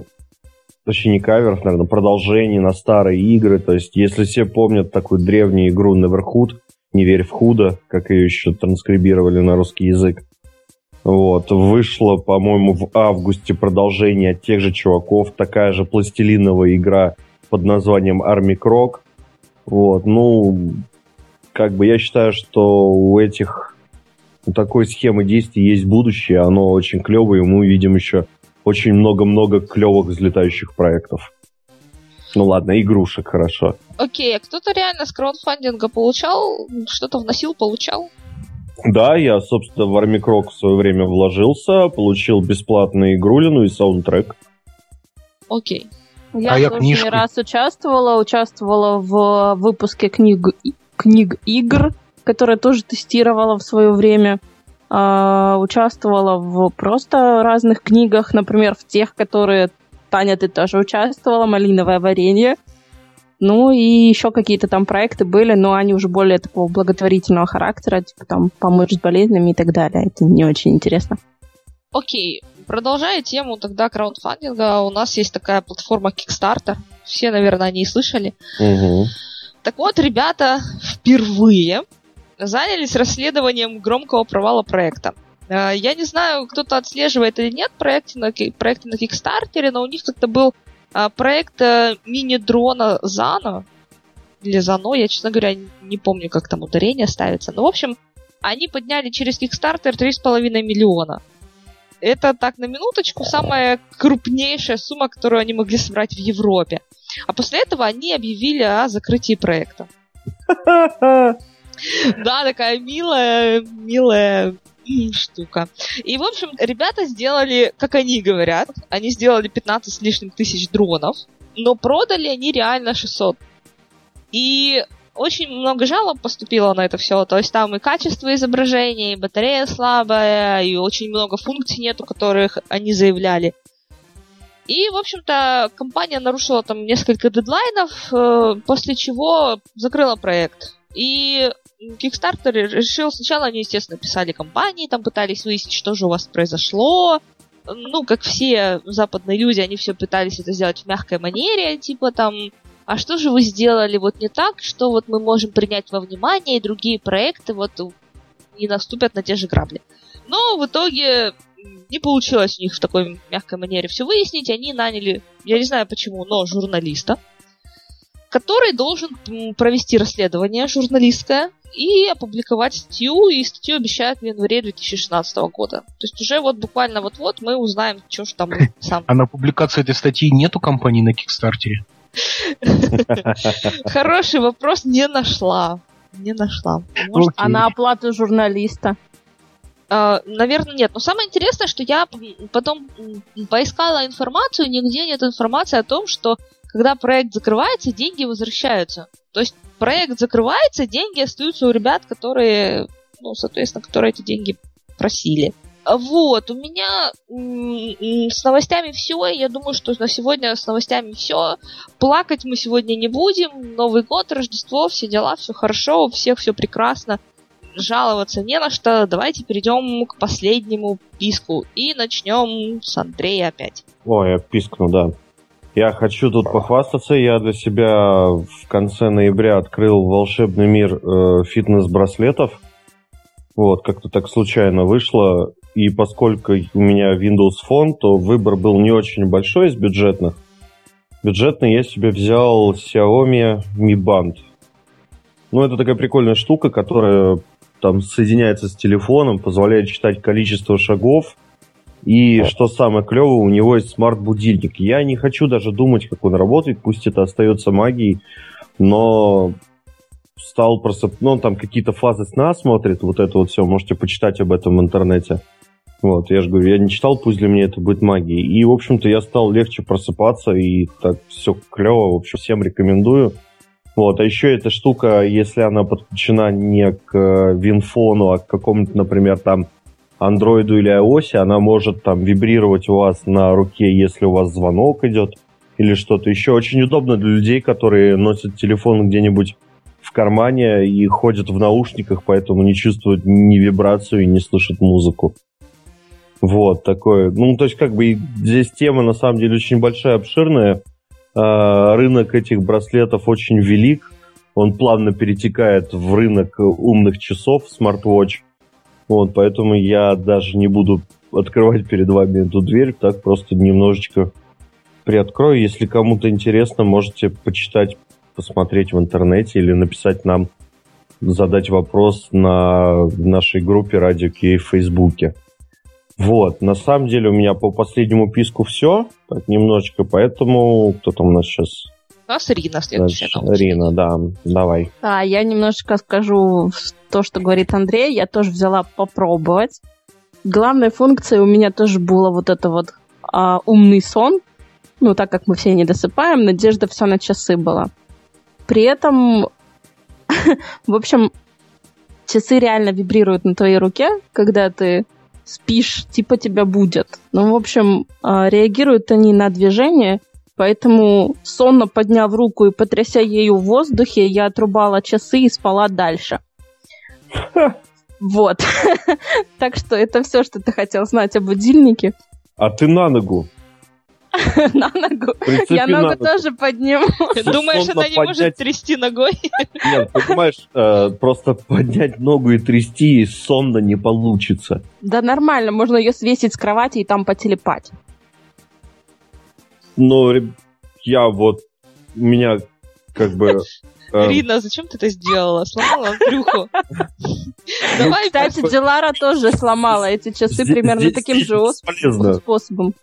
Точнее, не каверов, наверное, продолжений на старые игры. То есть, если все помнят такую древнюю игру Neverhood, «Не верь в худо», как ее еще транскрибировали на русский язык, вот, вышло, по-моему, в августе продолжение от тех же чуваков, такая же пластилиновая игра под названием Army Croc. Вот, ну, как бы я считаю, что у этих у такой схемы действий есть будущее, оно очень клевое, и мы увидим еще очень много-много клевых взлетающих проектов. Ну ладно, игрушек, хорошо. Окей, а кто-то реально с краудфандинга получал, что-то вносил, получал? Да, я, собственно, в Армикрок в свое время вложился, получил бесплатную игрулину и саундтрек. Окей. Я а я книжки? не раз участвовала, участвовала в выпуске книг, книг игр, которые тоже тестировала в свое время. Uh, участвовала в просто разных книгах, например, в тех, которые Таня, ты тоже участвовала, малиновое варенье. Ну и еще какие-то там проекты были, но они уже более такого благотворительного характера, типа там помочь с болезнями и так далее. Это не очень интересно. Окей, продолжая тему тогда краудфандинга, у нас есть такая платформа Kickstarter. Все, наверное, о ней слышали. Угу. Так вот, ребята впервые занялись расследованием громкого провала проекта. Э, я не знаю, кто-то отслеживает или нет проекты на, проекты на Кикстартере, но у них как-то был проект э, мини-дрона Зано, или Зано, я, честно говоря, не помню, как там ударение ставится. Но, в общем, они подняли через Kickstarter 3,5 миллиона. Это так на минуточку самая крупнейшая сумма, которую они могли собрать в Европе. А после этого они объявили о закрытии проекта. <laughs> Да, такая милая, милая штука. И, в общем, ребята сделали, как они говорят, они сделали 15 с лишним тысяч дронов, но продали они реально 600. И очень много жалоб поступило на это все. То есть там и качество изображения, и батарея слабая, и очень много функций нету, которых они заявляли. И, в общем-то, компания нарушила там несколько дедлайнов, э, после чего закрыла проект. И Kickstarter решил, сначала они, естественно, писали компании, там пытались выяснить, что же у вас произошло. Ну, как все западные люди, они все пытались это сделать в мягкой манере, типа там, а что же вы сделали вот не так, что вот мы можем принять во внимание, и другие проекты вот не наступят на те же грабли. Но в итоге не получилось у них в такой мягкой манере все выяснить. Они наняли, я не знаю почему, но журналиста, который должен провести расследование журналистское и опубликовать статью, и статью обещают в январе 2016 года. То есть уже вот буквально вот-вот мы узнаем, что же там <laughs> сам. А на публикации этой статьи нету компании на Кикстартере? <laughs> Хороший вопрос, не нашла. Не нашла. Может, а на оплату журналиста? Uh, наверное, нет. Но самое интересное, что я потом поискала информацию, нигде нет информации о том, что когда проект закрывается, деньги возвращаются. То есть проект закрывается, деньги остаются у ребят, которые, ну, соответственно, которые эти деньги просили. Вот, у меня с новостями все. Я думаю, что на сегодня с новостями все. Плакать мы сегодня не будем. Новый год, Рождество, все дела, все хорошо, у всех все прекрасно. Жаловаться не на что. Давайте перейдем к последнему писку. И начнем с Андрея опять. Ой, я пискну, да. Я хочу тут похвастаться. Я для себя в конце ноября открыл волшебный мир э, фитнес-браслетов. Вот, как-то так случайно вышло. И поскольку у меня Windows Phone, то выбор был не очень большой из бюджетных. Бюджетный я себе взял Xiaomi Mi Band. Ну, это такая прикольная штука, которая там соединяется с телефоном, позволяет читать количество шагов – и что самое клевое, у него есть смарт-будильник. Я не хочу даже думать, как он работает, пусть это остается магией, но стал просто... Ну, он там какие-то фазы сна смотрит, вот это вот все, можете почитать об этом в интернете. Вот, я же говорю, я не читал, пусть для меня это будет магией. И, в общем-то, я стал легче просыпаться, и так все клево, в общем, всем рекомендую. Вот, а еще эта штука, если она подключена не к Винфону, а к какому-то, например, там андроиду или iOS, она может там вибрировать у вас на руке, если у вас звонок идет или что-то еще. Очень удобно для людей, которые носят телефон где-нибудь в кармане и ходят в наушниках, поэтому не чувствуют ни вибрацию и не слышат музыку. Вот, такое. Ну, то есть, как бы здесь тема, на самом деле, очень большая, обширная. А, рынок этих браслетов очень велик. Он плавно перетекает в рынок умных часов, смарт-вотч. Вот, поэтому я даже не буду открывать перед вами эту дверь, так просто немножечко приоткрою. Если кому-то интересно, можете почитать, посмотреть в интернете или написать нам, задать вопрос на нашей группе Радио Кей в Фейсбуке. Вот, на самом деле у меня по последнему писку все, так немножечко, поэтому кто там у нас сейчас? Нас Рина следующая. Значит, Рина, да, давай. А, я немножечко скажу то, что говорит Андрей. Я тоже взяла попробовать. Главной функцией у меня тоже было вот это вот а, умный сон. Ну, так как мы все не досыпаем, надежда все на часы была. При этом, <laughs> в общем, часы реально вибрируют на твоей руке, когда ты спишь, типа тебя будет. Ну, в общем, а, реагируют они на движение, поэтому сонно подняв руку и потряся ею в воздухе, я отрубала часы и спала дальше. Вот. <laughs> Так что это все, что ты хотел знать о будильнике. А ты на ногу. <laughs> На ногу. Я ногу тоже подниму. Думаешь, она не может трясти ногой? Нет, понимаешь, э, просто поднять ногу и трясти сонно не получится. Да нормально, можно ее свесить с кровати и там потелепать. Но я вот, у меня как бы <laughs> Эм. Рина, зачем ты это сделала? Сломала брюхо. <laughs> Давай, Кстати, Дилара тоже сломала эти часы примерно таким же способом.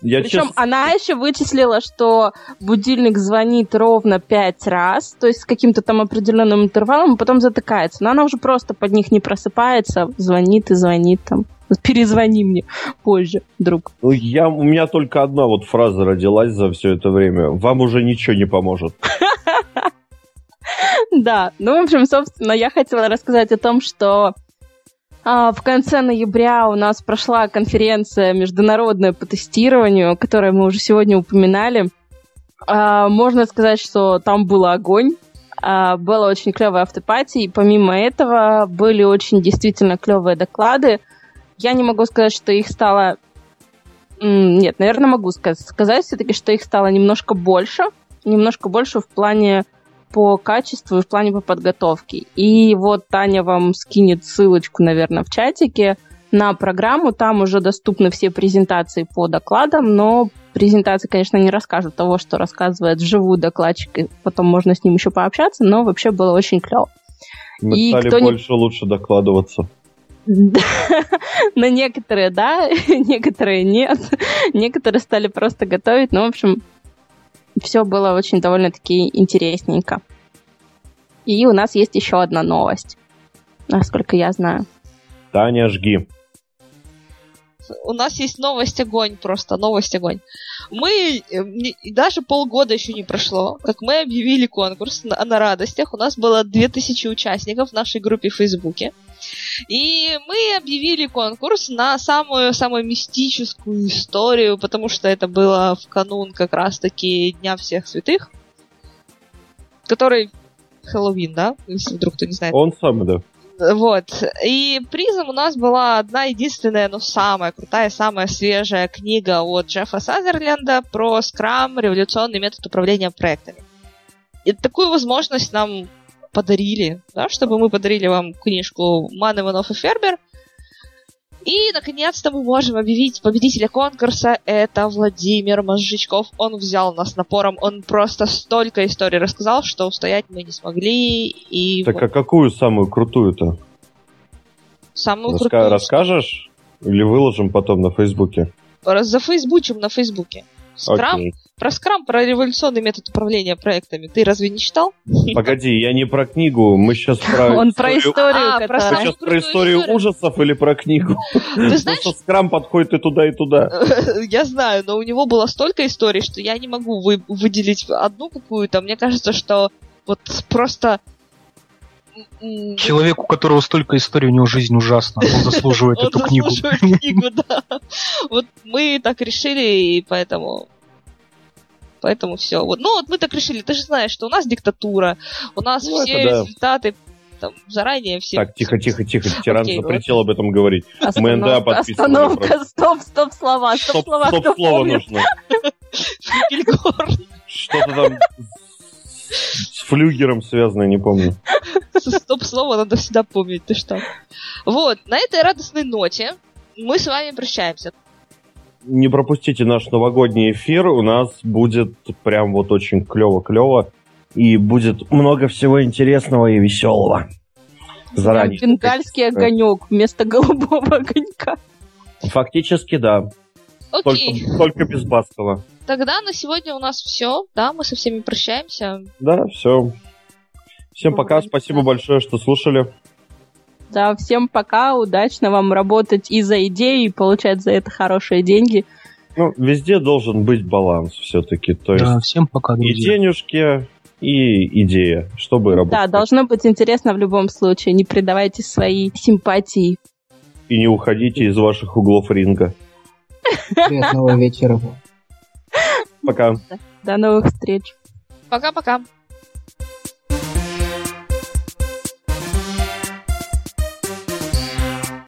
Я Причем честно... она еще вычислила, что будильник звонит ровно пять раз, то есть с каким-то там определенным интервалом, а потом затыкается. Но она уже просто под них не просыпается, звонит и звонит там. Перезвони мне позже, друг. Ну, я, у меня только одна вот фраза родилась за все это время. Вам уже ничего не поможет. <laughs> Да, ну, в общем, собственно, я хотела рассказать о том, что а, в конце ноября у нас прошла конференция международная по тестированию, которую мы уже сегодня упоминали. А, можно сказать, что там был огонь. А, было очень клевое автопати, и помимо этого были очень действительно клевые доклады. Я не могу сказать, что их стало... Нет, наверное, могу сказать, сказать все-таки, что их стало немножко больше. Немножко больше в плане по качеству и в плане по подготовке. И вот Таня вам скинет ссылочку, наверное, в чатике на программу. Там уже доступны все презентации по докладам, но презентации, конечно, не расскажут того, что рассказывает вживую докладчик, и потом можно с ним еще пообщаться, но вообще было очень клево. Мы и стали больше не... лучше докладываться. <laughs> На некоторые да, <laughs> некоторые нет. Некоторые стали просто готовить. Ну, в общем, все было очень довольно-таки интересненько. И у нас есть еще одна новость, насколько я знаю. Таня, жги. У нас есть новость огонь, просто новость огонь. Мы, э, даже полгода еще не прошло, как мы объявили конкурс на, на радостях. У нас было 2000 участников в нашей группе в Фейсбуке. И мы объявили конкурс на самую-самую мистическую историю, потому что это было в канун как раз-таки Дня всех святых, который Хэллоуин, да? Если вдруг кто не знает. Он самый, да. Вот. И призом у нас была одна единственная, но самая крутая, самая свежая книга от Джеффа Сазерленда про скрам, революционный метод управления проектами. И такую возможность нам подарили, да, чтобы мы подарили вам книжку Ман, Иванов и Фербер. И, наконец-то, мы можем объявить победителя конкурса. Это Владимир Мозжичков. Он взял нас напором. Он просто столько историй рассказал, что устоять мы не смогли. И так вот. а какую самую крутую-то? Самую Раска- крутую. Расскажешь? Или выложим потом на Фейсбуке? За Фейсбучем на Фейсбуке. Скрам? Okay. Про скрам, про революционный метод управления проектами. Ты разве не читал? Погоди, я не про книгу, мы сейчас <laughs> про Он про историю. А, про сейчас про историю ужасов или про книгу? <laughs> Ты знаешь... Потому скрам подходит и туда, и туда. <laughs> Я знаю, но у него было столько историй, что я не могу выделить одну какую-то. Мне кажется, что вот просто Человек, у которого столько историй, у него жизнь ужасна. Он заслуживает эту книгу. заслуживает книгу, да. Вот мы так решили, и поэтому... Поэтому все. Вот, ну вот мы так решили. Ты же знаешь, что у нас диктатура, у нас Ну, все да. результаты там заранее все. Так, тихо, тихо, тихо. Тиран Окей, запретил об этом говорить. Мы НДА Остановка, подписывали остановка, стоп, стоп, слова, стоп, Стоп, слова, стоп, слово помнит? нужно. Что-то там с флюгером связано, не помню. Стоп-слово надо всегда помнить, ты что. Вот, на этой радостной ноте мы с вами прощаемся. Не пропустите наш новогодний эфир. У нас будет прям вот очень клево-клево. И будет много всего интересного и веселого. Заранее. Прям Бенгальский огонек вместо голубого огонька. Фактически, да. Окей, Только, только без Баскова. тогда на сегодня у нас все. Да, мы со всеми прощаемся. Да, все. Всем пока. Спасибо большое, что слушали. Да, всем пока, удачно вам работать и за идеи, и получать за это хорошие деньги. Ну, везде должен быть баланс все-таки. То есть Да, всем пока, и друзья. денежки, и идея, чтобы работать. Да, должно быть интересно в любом случае. Не предавайте свои симпатии. И не уходите из ваших углов ринга. Приятного <laughs> вечера. Пока. До новых встреч. Пока-пока.